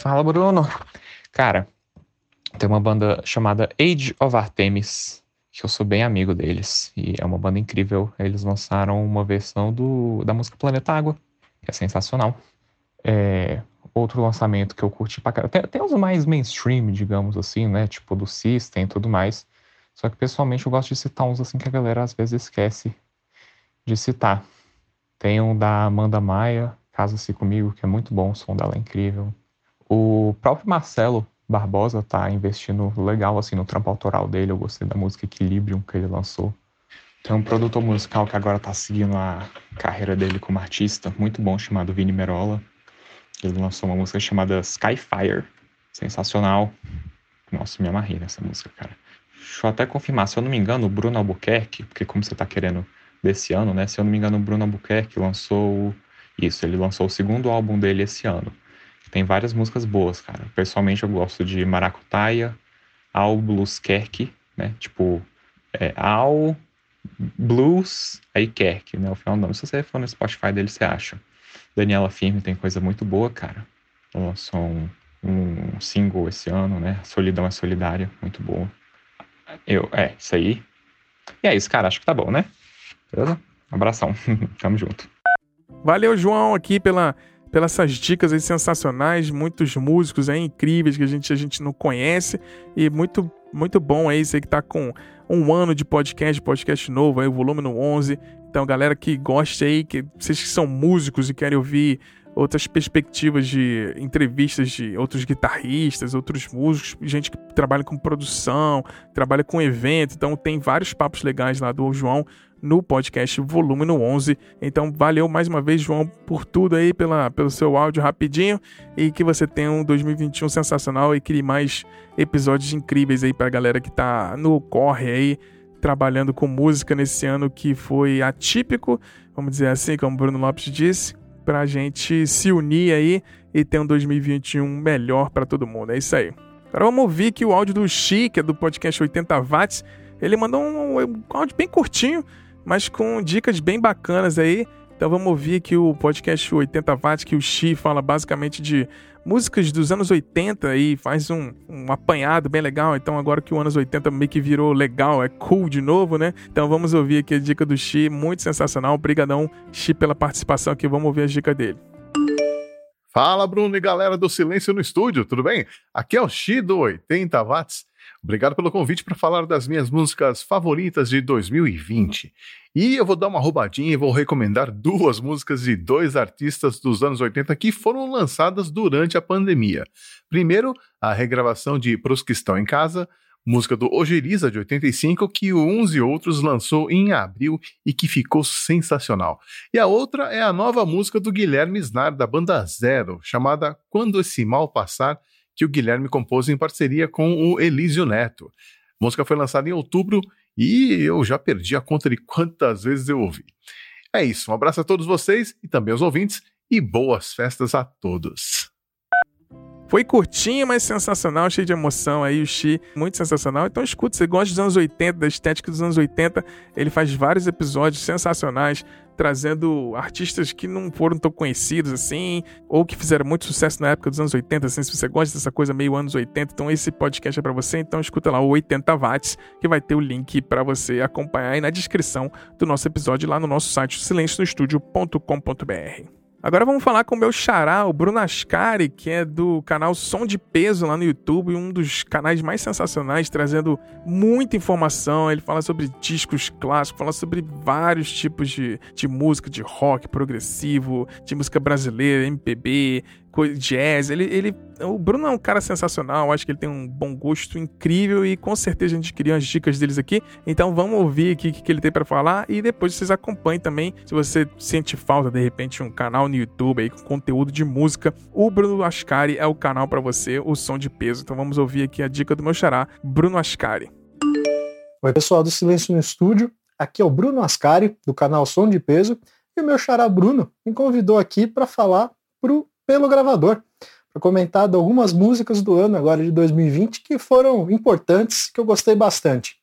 Fala, Bruno. Cara, tem uma banda chamada Age of Artemis que eu sou bem amigo deles. E é uma banda incrível. Eles lançaram uma versão do, da música Planeta Água, que é sensacional. É, outro lançamento que eu curti pra caramba. Tem, tem os mais mainstream, digamos assim, né? Tipo do System e tudo mais. Só que pessoalmente eu gosto de citar uns assim que a galera às vezes esquece de citar. Tem um da Amanda Maia, Casa-se Comigo, que é muito bom, o som dela é incrível. O próprio Marcelo Barbosa tá investindo legal assim no trampo autoral dele. Eu gostei da música Equilibrium que ele lançou. Tem um produtor musical que agora tá seguindo a carreira dele como artista, muito bom, chamado Vini Merola. Ele lançou uma música chamada Skyfire, sensacional. Nossa, me amarrei nessa música, cara. Deixa eu até confirmar, se eu não me engano, o Bruno Albuquerque, porque como você tá querendo desse ano, né? Se eu não me engano, o Bruno Albuquerque lançou isso, ele lançou o segundo álbum dele esse ano. Tem várias músicas boas, cara. Pessoalmente eu gosto de Maracutaia, Al Blues Kerk, né? Tipo, é, Al Blues, aí Kerk, né? O final nome. Se você for no Spotify dele, você acha. Daniela Firme tem coisa muito boa, cara. Lançou um, um single esse ano, né? Solidão é Solidária, muito boa. Eu, é, isso aí. E é isso, cara. Acho que tá bom, né? Beleza? Abração. Tamo junto.
Valeu, João, aqui pela pelas essas dicas aí sensacionais, muitos músicos aí incríveis que a gente, a gente não conhece e muito muito bom aí, você que tá com um ano de podcast, podcast novo aí, o volume no 11. Então, galera que gosta aí, que vocês que são músicos e querem ouvir outras perspectivas de entrevistas de outros guitarristas, outros músicos, gente que trabalha com produção, trabalha com evento. Então tem vários papos legais lá do João no podcast volume no 11. Então valeu mais uma vez, João, por tudo aí, pela, pelo seu áudio rapidinho e que você tenha um 2021 sensacional e crie mais episódios incríveis aí pra galera que tá no corre aí trabalhando com música nesse ano que foi atípico, vamos dizer assim, como o Bruno Lopes disse pra gente se unir aí e ter um 2021 melhor para todo mundo. É isso aí. Agora vamos ouvir que o áudio do Chi, que é do podcast 80 Watts, ele mandou um, um áudio bem curtinho, mas com dicas bem bacanas aí. Então vamos ouvir aqui o podcast 80 Watts, que o Xi fala basicamente de músicas dos anos 80 e faz um, um apanhado bem legal. Então, agora que o anos 80 meio que virou legal, é cool de novo, né? Então, vamos ouvir aqui a dica do Xi, muito sensacional. Obrigadão, Xi, pela participação aqui. Vamos ouvir a dica dele.
Fala, Bruno e galera do Silêncio no Estúdio, tudo bem? Aqui é o Xi do 80 Watts. Obrigado pelo convite para falar das minhas músicas favoritas de 2020. E eu vou dar uma roubadinha e vou recomendar duas músicas de dois artistas dos anos 80 que foram lançadas durante a pandemia. Primeiro, a regravação de Pros que Estão em Casa, música do Ojeriza de 85 que o Uns e Outros lançou em abril e que ficou sensacional. E a outra é a nova música do Guilherme Snar da banda Zero, chamada Quando esse mal passar que o Guilherme compôs em parceria com o Elísio Neto. A música foi lançada em outubro e eu já perdi a conta de quantas vezes eu ouvi. É isso, um abraço a todos vocês e também aos ouvintes e boas festas a todos.
Foi curtinho, mas sensacional, cheio de emoção aí, o Xi, muito sensacional. Então escuta, você gosta dos anos 80, da estética dos anos 80, ele faz vários episódios sensacionais, trazendo artistas que não foram tão conhecidos assim, ou que fizeram muito sucesso na época dos anos 80, assim, se você gosta dessa coisa meio anos 80, então esse podcast é para você, então escuta lá o 80 watts, que vai ter o link para você acompanhar aí na descrição do nosso episódio lá no nosso site silencionostudio.com.br. Agora vamos falar com o meu xará, o Bruno Ascari, que é do canal Som de Peso lá no YouTube, um dos canais mais sensacionais, trazendo muita informação. Ele fala sobre discos clássicos, fala sobre vários tipos de, de música, de rock progressivo, de música brasileira, MPB, jazz. Ele, ele, o Bruno é um cara sensacional, acho que ele tem um bom gosto incrível e com certeza a gente queria as dicas deles aqui. Então vamos ouvir aqui o que, que ele tem para falar e depois vocês acompanhem também. Se você sente falta de repente um canal no YouTube aí com conteúdo de música, o Bruno Ascari é o canal para você, o som de peso. Então vamos ouvir aqui a dica do meu xará, Bruno Ascari.
Oi, pessoal do Silêncio no Estúdio. Aqui é o Bruno Ascari, do canal Som de Peso, e o meu xará Bruno me convidou aqui para falar pro pelo gravador, para comentar de algumas músicas do ano agora de 2020 que foram importantes, que eu gostei bastante.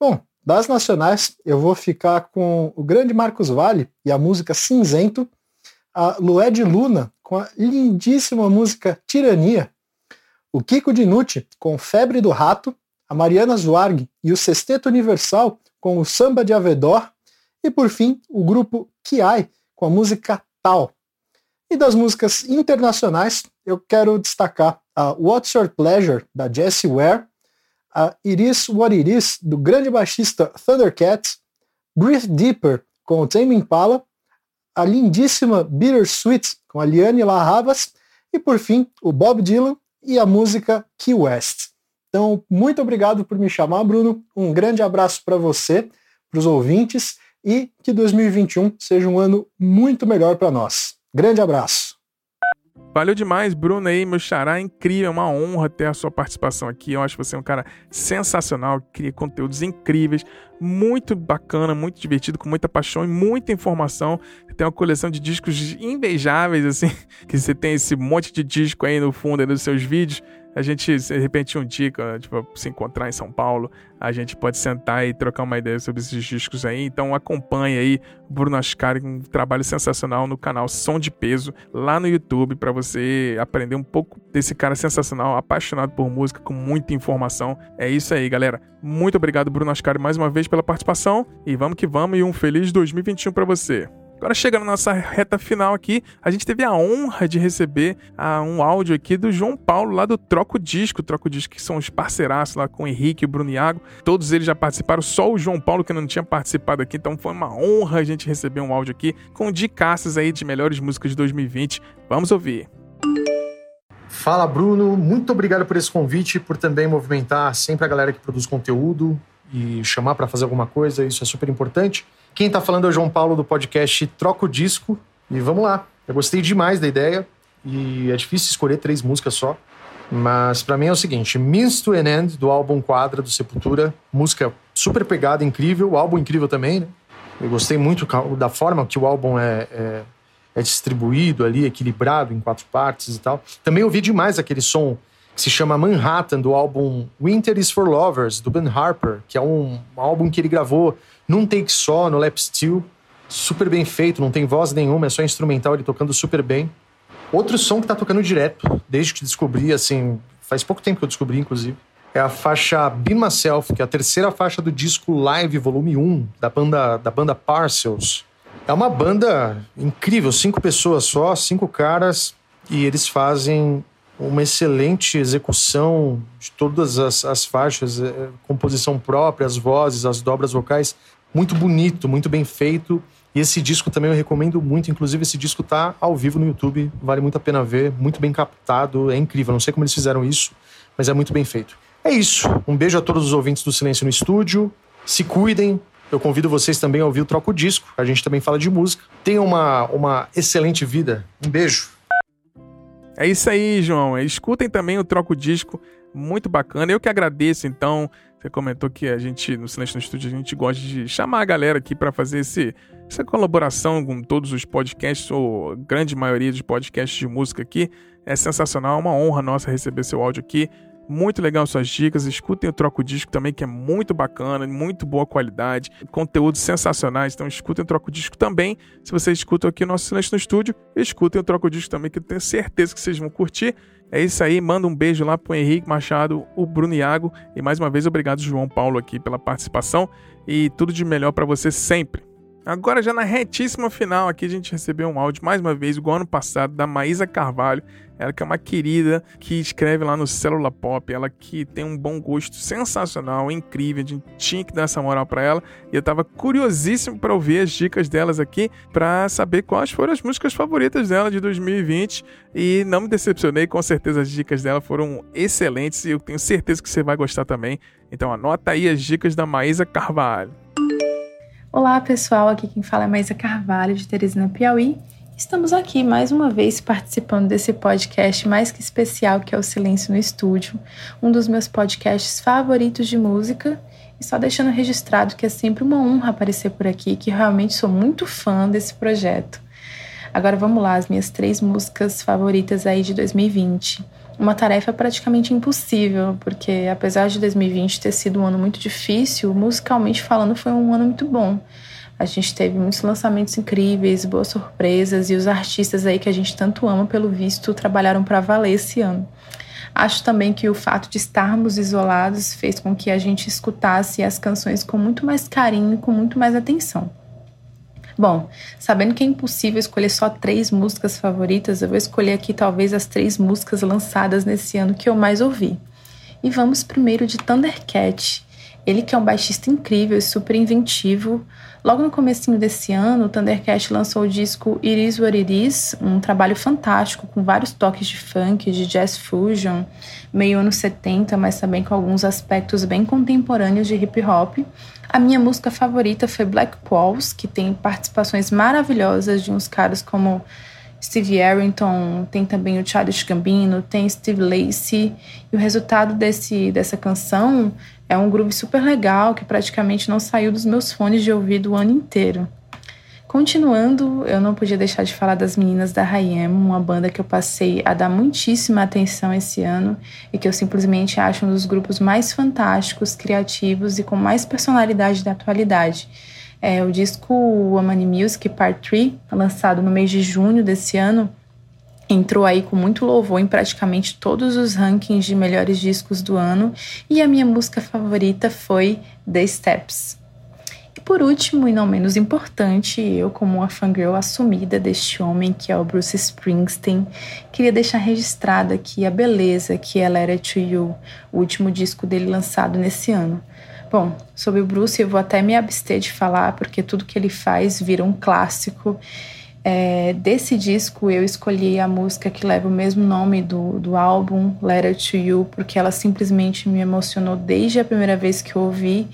Bom, das nacionais, eu vou ficar com o grande Marcos Vale e a música Cinzento, a Lué de Luna com a lindíssima música Tirania, o Kiko Dinucci com Febre do Rato, a Mariana Zuarg e o Sexteto Universal com o Samba de Avedor, e por fim o grupo Kiai com a música Tal. E das músicas internacionais, eu quero destacar a What's Your Pleasure, da Jessie Ware, a It Is What It Is, do grande baixista Thundercat, Breathe Deeper, com o Tame Impala, a lindíssima Bittersweet, com a Liane Larravas, e por fim, o Bob Dylan e a música Key West. Então, muito obrigado por me chamar, Bruno. Um grande abraço para você, para os ouvintes, e que 2021 seja um ano muito melhor para nós. Grande abraço.
Valeu demais, Bruno aí, meu xará, incrível, é uma honra ter a sua participação aqui. Eu acho você um cara sensacional, cria conteúdos incríveis, muito bacana, muito divertido, com muita paixão e muita informação. Tem uma coleção de discos invejáveis, assim, que você tem esse monte de disco aí no fundo aí dos seus vídeos a gente, de repente, um dia, tipo, se encontrar em São Paulo, a gente pode sentar e trocar uma ideia sobre esses discos aí. Então acompanhe aí Bruno Ascari, um trabalho sensacional no canal Som de Peso, lá no YouTube, para você aprender um pouco desse cara sensacional, apaixonado por música, com muita informação. É isso aí, galera. Muito obrigado, Bruno Ascari, mais uma vez pela participação. E vamos que vamos, e um feliz 2021 para você. Agora chegando na nossa reta final aqui, a gente teve a honra de receber uh, um áudio aqui do João Paulo, lá do Troco Disco. Troco Disco, que são os parceiraços lá com o Henrique e o Bruno Iago. Todos eles já participaram, só o João Paulo que não tinha participado aqui. Então foi uma honra a gente receber um áudio aqui com dicaças aí de melhores músicas de 2020. Vamos ouvir.
Fala Bruno, muito obrigado por esse convite, por também movimentar sempre a galera que produz conteúdo e chamar para fazer alguma coisa, isso é super importante. Quem está falando é o João Paulo do podcast Troco Disco. E vamos lá. Eu gostei demais da ideia. E é difícil escolher três músicas só. Mas para mim é o seguinte: Means to an End, do álbum Quadra do Sepultura. Música super pegada, incrível. O álbum incrível também, né? Eu gostei muito da forma que o álbum é, é, é distribuído ali, equilibrado em quatro partes e tal. Também ouvi demais aquele som que se chama Manhattan, do álbum Winter is for Lovers, do Ben Harper, que é um, um álbum que ele gravou num take só, no lap steel, super bem feito, não tem voz nenhuma, é só instrumental, ele tocando super bem. Outro som que tá tocando direto, desde que descobri, assim, faz pouco tempo que eu descobri, inclusive, é a faixa Be Myself, que é a terceira faixa do disco Live Volume 1, da banda, da banda Parcels. É uma banda incrível, cinco pessoas só, cinco caras, e eles fazem uma excelente execução de todas as, as faixas, é, composição própria, as vozes, as dobras vocais muito bonito, muito bem feito. E esse disco também eu recomendo muito. Inclusive, esse disco tá ao vivo no YouTube, vale muito a pena ver, muito bem captado, é incrível. Não sei como eles fizeram isso, mas é muito bem feito. É isso. Um beijo a todos os ouvintes do Silêncio no Estúdio. Se cuidem. Eu convido vocês também a ouvir o Troco Disco. A gente também fala de música. Tenham uma, uma excelente vida. Um beijo.
É isso aí, João. Escutem também o Troco Disco, muito bacana. Eu que agradeço, então, Você comentou que a gente, no Silêncio no Estúdio, a gente gosta de chamar a galera aqui para fazer esse, essa colaboração com todos os podcasts, ou grande maioria dos podcasts de música aqui. É sensacional, é uma honra nossa receber seu áudio aqui. Muito legal suas dicas. Escutem o Troco Disco também, que é muito bacana, muito boa qualidade, conteúdos sensacionais. Então escutem o Troco Disco também. Se vocês escutam aqui o nosso Silêncio no Estúdio, escutem o Troco Disco também, que eu tenho certeza que vocês vão curtir. É isso aí, manda um beijo lá pro Henrique Machado, o Bruno Iago. E mais uma vez, obrigado, João Paulo, aqui pela participação. E tudo de melhor para você sempre. Agora, já na retíssima final, aqui a gente recebeu um áudio, mais uma vez, igual ano passado, da Maísa Carvalho. Ela que é uma querida, que escreve lá no Célula Pop. Ela que tem um bom gosto sensacional, incrível. A gente tinha que dar essa moral para ela. E eu tava curiosíssimo para ouvir as dicas delas aqui, para saber quais foram as músicas favoritas dela de 2020. E não me decepcionei, com certeza as dicas dela foram excelentes e eu tenho certeza que você vai gostar também. Então anota aí as dicas da Maísa Carvalho.
Olá pessoal, aqui quem fala é Maísa Carvalho de Teresina Piauí. Estamos aqui mais uma vez participando desse podcast mais que especial que é o Silêncio no Estúdio, um dos meus podcasts favoritos de música. E só deixando registrado que é sempre uma honra aparecer por aqui, que realmente sou muito fã desse projeto. Agora vamos lá, as minhas três músicas favoritas aí de 2020 uma tarefa praticamente impossível, porque apesar de 2020 ter sido um ano muito difícil, musicalmente falando, foi um ano muito bom. A gente teve muitos lançamentos incríveis, boas surpresas e os artistas aí que a gente tanto ama, pelo visto, trabalharam para valer esse ano. Acho também que o fato de estarmos isolados fez com que a gente escutasse as canções com muito mais carinho com muito mais atenção. Bom, sabendo que é impossível escolher só três músicas favoritas, eu vou escolher aqui talvez as três músicas lançadas nesse ano que eu mais ouvi. E vamos primeiro de Thundercat. Ele que é um baixista incrível e super inventivo. Logo no comecinho desse ano, o Thundercat lançou o disco It Is What It Is, um trabalho fantástico com vários toques de funk, de jazz fusion, meio anos 70, mas também com alguns aspectos bem contemporâneos de hip hop. A minha música favorita foi Black Walls, que tem participações maravilhosas de uns caras como Steve Arrington, tem também o Childish Gambino, tem Steve Lacey. E o resultado desse, dessa canção é um groove super legal que praticamente não saiu dos meus fones de ouvido o ano inteiro. Continuando, eu não podia deixar de falar das meninas da Hayem, uma banda que eu passei a dar muitíssima atenção esse ano e que eu simplesmente acho um dos grupos mais fantásticos, criativos e com mais personalidade da atualidade. É, o disco Woman Music Part 3, lançado no mês de junho desse ano, entrou aí com muito louvor em praticamente todos os rankings de melhores discos do ano e a minha música favorita foi The Steps. E por último, e não menos importante, eu, como uma fangirl assumida deste homem que é o Bruce Springsteen, queria deixar registrado aqui a beleza que é Letter to You, o último disco dele lançado nesse ano. Bom, sobre o Bruce eu vou até me abster de falar, porque tudo que ele faz vira um clássico. É, desse disco eu escolhi a música que leva o mesmo nome do, do álbum, Letter to You, porque ela simplesmente me emocionou desde a primeira vez que eu ouvi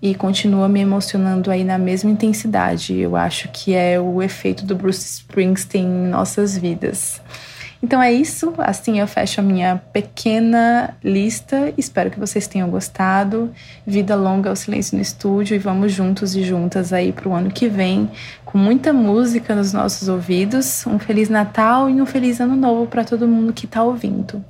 e continua me emocionando aí na mesma intensidade. Eu acho que é o efeito do Bruce Springsteen em nossas vidas. Então é isso, assim eu fecho a minha pequena lista. Espero que vocês tenham gostado. Vida longa ao silêncio no estúdio e vamos juntos e juntas aí para o ano que vem com muita música nos nossos ouvidos. Um feliz Natal e um feliz ano novo para todo mundo que está ouvindo.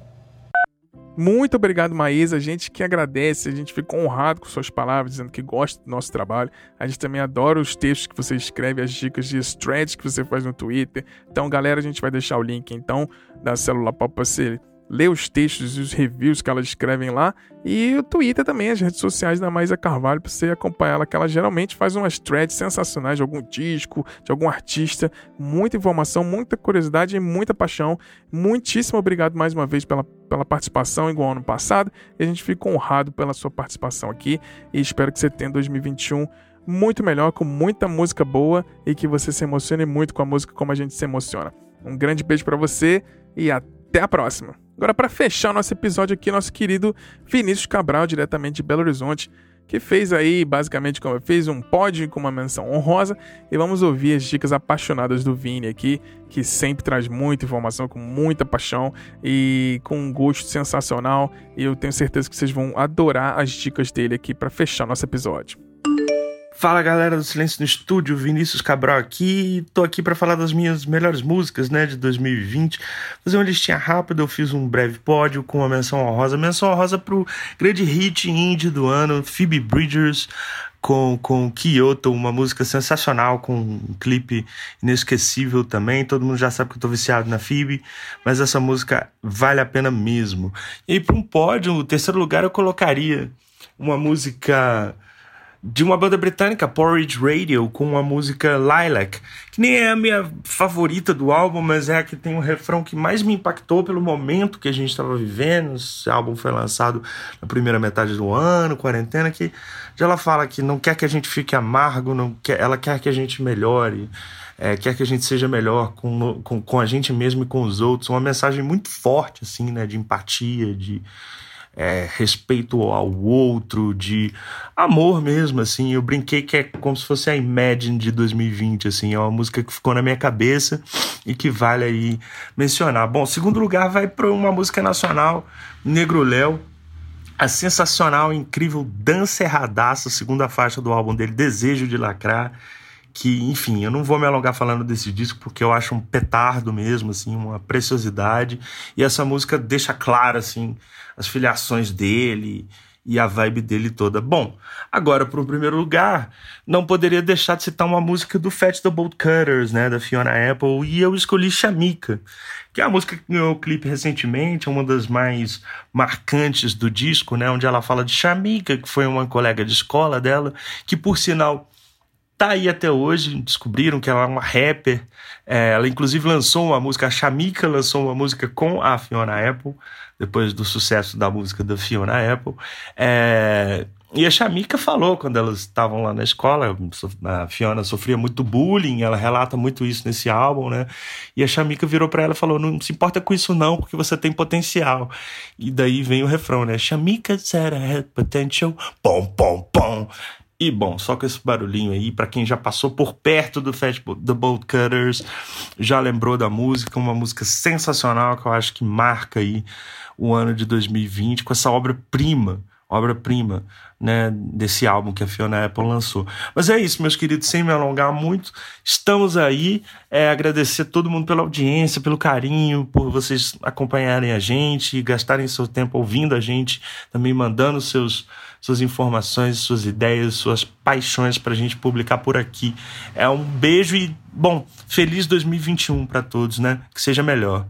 Muito obrigado, Maísa. A gente que agradece, a gente fica honrado com suas palavras, dizendo que gosta do nosso trabalho. A gente também adora os textos que você escreve, as dicas de threads que você faz no Twitter. Então, galera, a gente vai deixar o link então da Célula Pop para você ler os textos e os reviews que elas escrevem lá. E o Twitter também, as redes sociais da Maísa Carvalho, para você acompanhar ela, que ela geralmente faz umas threads sensacionais de algum disco, de algum artista. Muita informação, muita curiosidade e muita paixão. Muitíssimo obrigado mais uma vez pela, pela participação, igual ano passado. E a gente fica honrado pela sua participação aqui. E espero que você tenha 2021 muito melhor, com muita música boa e que você se emocione muito com a música como a gente se emociona. Um grande beijo para você e até a próxima! Agora, para fechar nosso episódio aqui, nosso querido Vinícius Cabral, diretamente de Belo Horizonte, que fez aí, basicamente, como um pódio com uma menção honrosa. E vamos ouvir as dicas apaixonadas do Vini aqui, que sempre traz muita informação, com muita paixão e com um gosto sensacional. E eu tenho certeza que vocês vão adorar as dicas dele aqui para fechar nosso episódio.
Fala galera do Silêncio no Estúdio, Vinícius Cabral aqui. Tô aqui para falar das minhas melhores músicas, né, de 2020. Fazer uma listinha rápida, eu fiz um breve pódio com uma menção honrosa. Menção honrosa pro grande hit indie do ano, Phoebe Bridgers, com, com Kyoto, uma música sensacional, com um clipe inesquecível também. Todo mundo já sabe que eu tô viciado na Phoebe, mas essa música vale a pena mesmo. E para um pódio, no terceiro lugar, eu colocaria uma música de uma banda britânica, Porridge Radio, com a música Lilac, que nem é a minha favorita do álbum, mas é a que tem um refrão que mais me impactou pelo momento que a gente estava vivendo. Esse álbum foi lançado na primeira metade do ano, quarentena, que já ela fala que não quer que a gente fique amargo, não quer, ela quer que a gente melhore. É, quer que a gente seja melhor com, com, com a gente mesmo e com os outros. Uma mensagem muito forte, assim, né? De empatia, de, é, respeito ao outro, de amor mesmo, assim. Eu brinquei que é como se fosse a Imagine de 2020, assim. É uma música que ficou na minha cabeça e que vale aí mencionar. Bom, segundo lugar vai para uma música nacional, Negro Léo. A sensacional, incrível Dança Erradaça, segunda faixa do álbum dele, Desejo de Lacrar que, enfim, eu não vou me alongar falando desse disco porque eu acho um petardo mesmo, assim, uma preciosidade. E essa música deixa claro, assim, as filiações dele e a vibe dele toda. Bom, agora para o primeiro lugar, não poderia deixar de citar uma música do Fat the Bolt Cutters, né, da Fiona Apple, e eu escolhi Chamika, que é a música que ganhou o clipe recentemente, é uma das mais marcantes do disco, né, onde ela fala de Chamika, que foi uma colega de escola dela, que por sinal tá aí até hoje. Descobriram que ela é uma rapper. É, ela inclusive lançou uma música, a Shamika lançou uma música com a Fiona Apple, depois do sucesso da música da Fiona Apple. É, e a Shamika falou quando elas estavam lá na escola, a Fiona sofria muito bullying, ela relata muito isso nesse álbum, né? E a Shamika virou para ela e falou: "Não se importa com isso não, porque você tem potencial". E daí vem o refrão, né? Shamika said I had potential. Pom pom pom. E bom, só com esse barulhinho aí, para quem já passou por perto do Festival The Bolt Cutters, já lembrou da música, uma música sensacional que eu acho que marca aí o ano de 2020 com essa obra-prima, obra-prima, né, desse álbum que a Fiona Apple lançou. Mas é isso, meus queridos, sem me alongar muito, estamos aí, é, agradecer a todo mundo pela audiência, pelo carinho, por vocês acompanharem a gente, gastarem seu tempo ouvindo a gente, também mandando seus suas informações, suas ideias, suas paixões para a gente publicar por aqui. É um beijo e, bom, feliz 2021 para todos, né? Que seja melhor.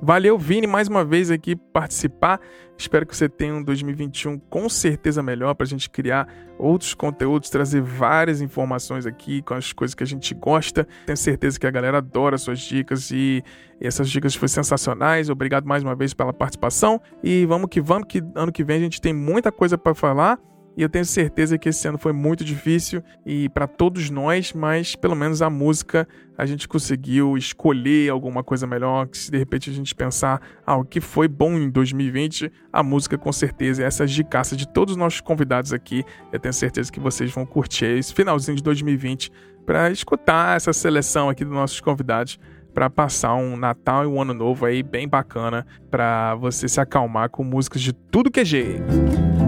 Valeu, Vini, mais uma vez aqui participar. Espero que você tenha um 2021 com certeza melhor para a gente criar outros conteúdos, trazer várias informações aqui com as coisas que a gente gosta. Tenho certeza que a galera adora suas dicas e essas dicas foram sensacionais. Obrigado mais uma vez pela participação e vamos que vamos, que ano que vem a gente tem muita coisa para falar. E eu tenho certeza que esse ano foi muito difícil e para todos nós, mas pelo menos a música a gente conseguiu escolher alguma coisa melhor. Que se de repente a gente pensar, ah, o que foi bom em 2020, a música com certeza, essa dicaça de todos os nossos convidados aqui, eu tenho certeza que vocês vão curtir esse finalzinho de 2020 para escutar essa seleção aqui dos nossos convidados para passar um Natal e um Ano Novo aí bem bacana para você se acalmar com músicas de tudo que é jeito.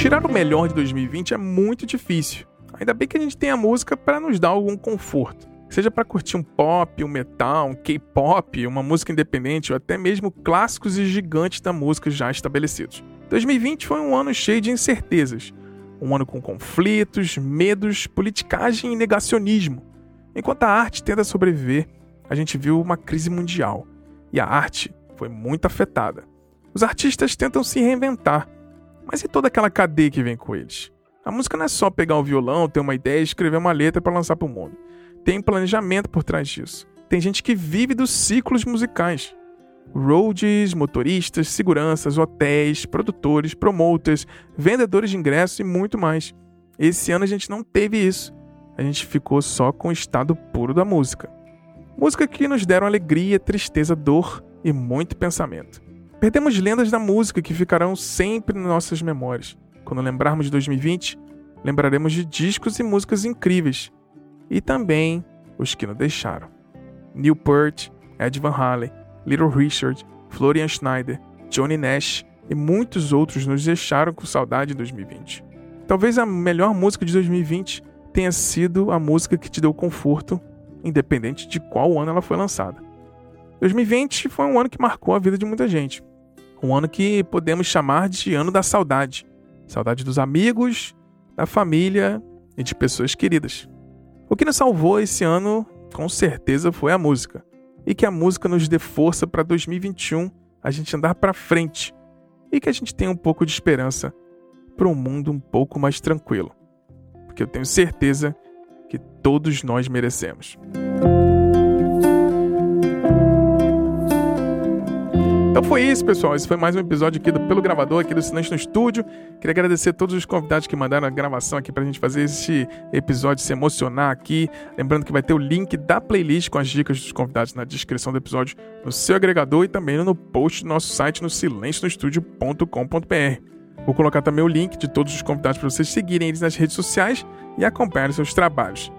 Tirar o melhor de 2020 é muito difícil. Ainda bem que a gente tem a música para nos dar algum conforto. Seja para curtir um pop, um metal, um K-pop, uma música independente ou até mesmo clássicos e gigantes da música já estabelecidos. 2020 foi um ano cheio de incertezas. Um ano com conflitos, medos, politicagem e negacionismo. Enquanto a arte tenta sobreviver, a gente viu uma crise mundial. E a arte foi muito afetada. Os artistas tentam se reinventar, mas e toda aquela cadeia que vem com eles? A música não é só pegar um violão, ter uma ideia e escrever uma letra para lançar para o mundo. Tem planejamento por trás disso. Tem gente que vive dos ciclos musicais. Roadies, motoristas, seguranças, hotéis, produtores, promoters, vendedores de ingressos e muito mais. Esse ano a gente não teve isso. A gente ficou só com o estado puro da música. Música que nos deram alegria, tristeza, dor e muito pensamento. Perdemos lendas da música que ficarão sempre em nossas memórias. Quando lembrarmos de 2020, lembraremos de discos e músicas incríveis. E também os que nos deixaram. Neil Peart, Ed Van Halen, Little Richard, Florian Schneider, Johnny Nash e muitos outros nos deixaram com saudade em 2020. Talvez a melhor música de 2020 tenha sido a música que te deu conforto, independente de qual ano ela foi lançada. 2020 foi um ano que marcou a vida de muita gente. Um ano que podemos chamar de ano da saudade. Saudade dos amigos, da família e de pessoas queridas. O que nos salvou esse ano, com certeza, foi a música. E que a música nos dê força para 2021 a gente andar para frente e que a gente tenha um pouco de esperança para um mundo um pouco mais tranquilo. Porque eu tenho certeza que todos nós merecemos. Então foi isso, pessoal. Esse foi mais um episódio aqui do Pelo Gravador, aqui do Silêncio no Estúdio. Queria agradecer a todos os convidados que mandaram a gravação aqui pra gente fazer esse episódio se emocionar aqui. Lembrando que vai ter o link da playlist com as dicas dos convidados na descrição do episódio, no seu agregador e também no post do nosso site no silencionostudio.com.br. Vou colocar também o link de todos os convidados para vocês seguirem eles nas redes sociais e acompanharem seus trabalhos.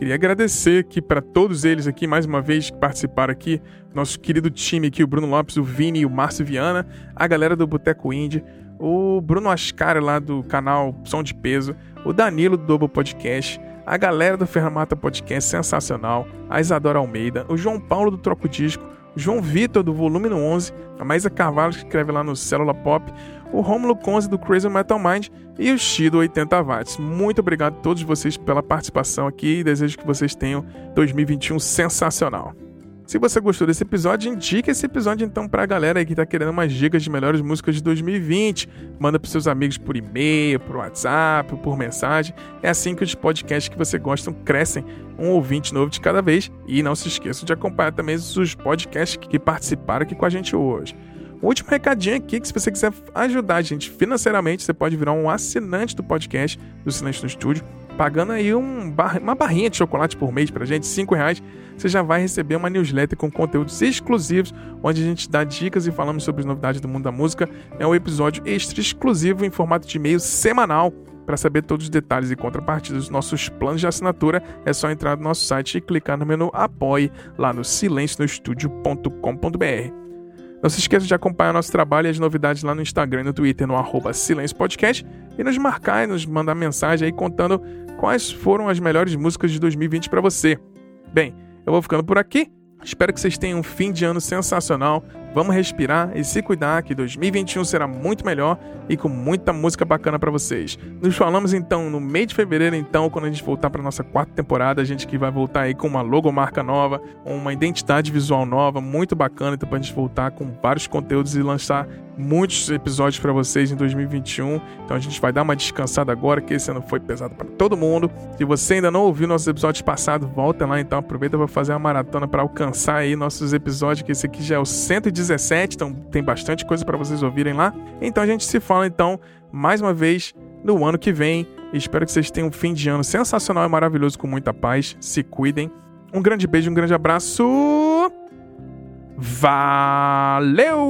Queria agradecer aqui para todos eles aqui, mais uma vez, que participaram aqui. Nosso querido time aqui, o Bruno Lopes, o Vini e o Márcio Viana. A galera do Boteco Indie. O Bruno Ascari lá do canal Som de Peso. O Danilo do Double Podcast. A galera do Ferramata Podcast, sensacional. A Isadora Almeida. O João Paulo do Troco Disco. O João Vitor do Volume 11. A Maísa Carvalho, que escreve lá no Célula Pop o Romulo Conze do Crazy Metal Mind e o Shido 80 watts. Muito obrigado a todos vocês pela participação aqui e desejo que vocês tenham 2021 sensacional. Se você gostou desse episódio, indique esse episódio então pra galera aí que tá querendo umas dicas de melhores músicas de 2020. Manda pros seus amigos por e-mail, por WhatsApp, por mensagem. É assim que os podcasts que você gosta crescem, um ouvinte novo de cada vez. E não se esqueça de acompanhar também os podcasts que participaram aqui com a gente hoje. Último recadinho aqui, que se você quiser ajudar a gente financeiramente, você pode virar um assinante do podcast do Silêncio no Estúdio, pagando aí um bar, uma barrinha de chocolate por mês pra gente, 5 reais. Você já vai receber uma newsletter com conteúdos exclusivos, onde a gente dá dicas e falamos sobre as novidades do mundo da música. É um episódio extra exclusivo em formato de e-mail semanal. Para saber todos os detalhes e contrapartidas dos nossos planos de assinatura, é só entrar no nosso site e clicar no menu Apoie lá no silencionostudio.com.br. Não se esqueça de acompanhar nosso trabalho e as novidades lá no Instagram e no Twitter, no arroba Silêncio Podcast, e nos marcar e nos mandar mensagem aí contando quais foram as melhores músicas de 2020 para você. Bem, eu vou ficando por aqui. Espero que vocês tenham um fim de ano sensacional. Vamos respirar e se cuidar, que 2021 será muito melhor e com muita música bacana para vocês. Nos falamos então no mês de fevereiro, então, quando a gente voltar para nossa quarta temporada, a gente que vai voltar aí com uma logomarca nova, uma identidade visual nova, muito bacana, então pra gente voltar com vários conteúdos e lançar muitos episódios para vocês em 2021. Então a gente vai dar uma descansada agora, que esse ano foi pesado para todo mundo. Se você ainda não ouviu nossos episódios passados, volta lá então, aproveita para fazer uma maratona para alcançar aí nossos episódios, que esse aqui já é o 117, então tem bastante coisa para vocês ouvirem lá. Então a gente se fala então mais uma vez no ano que vem. Espero que vocês tenham um fim de ano sensacional e maravilhoso com muita paz. Se cuidem. Um grande beijo, um grande abraço. Valeu!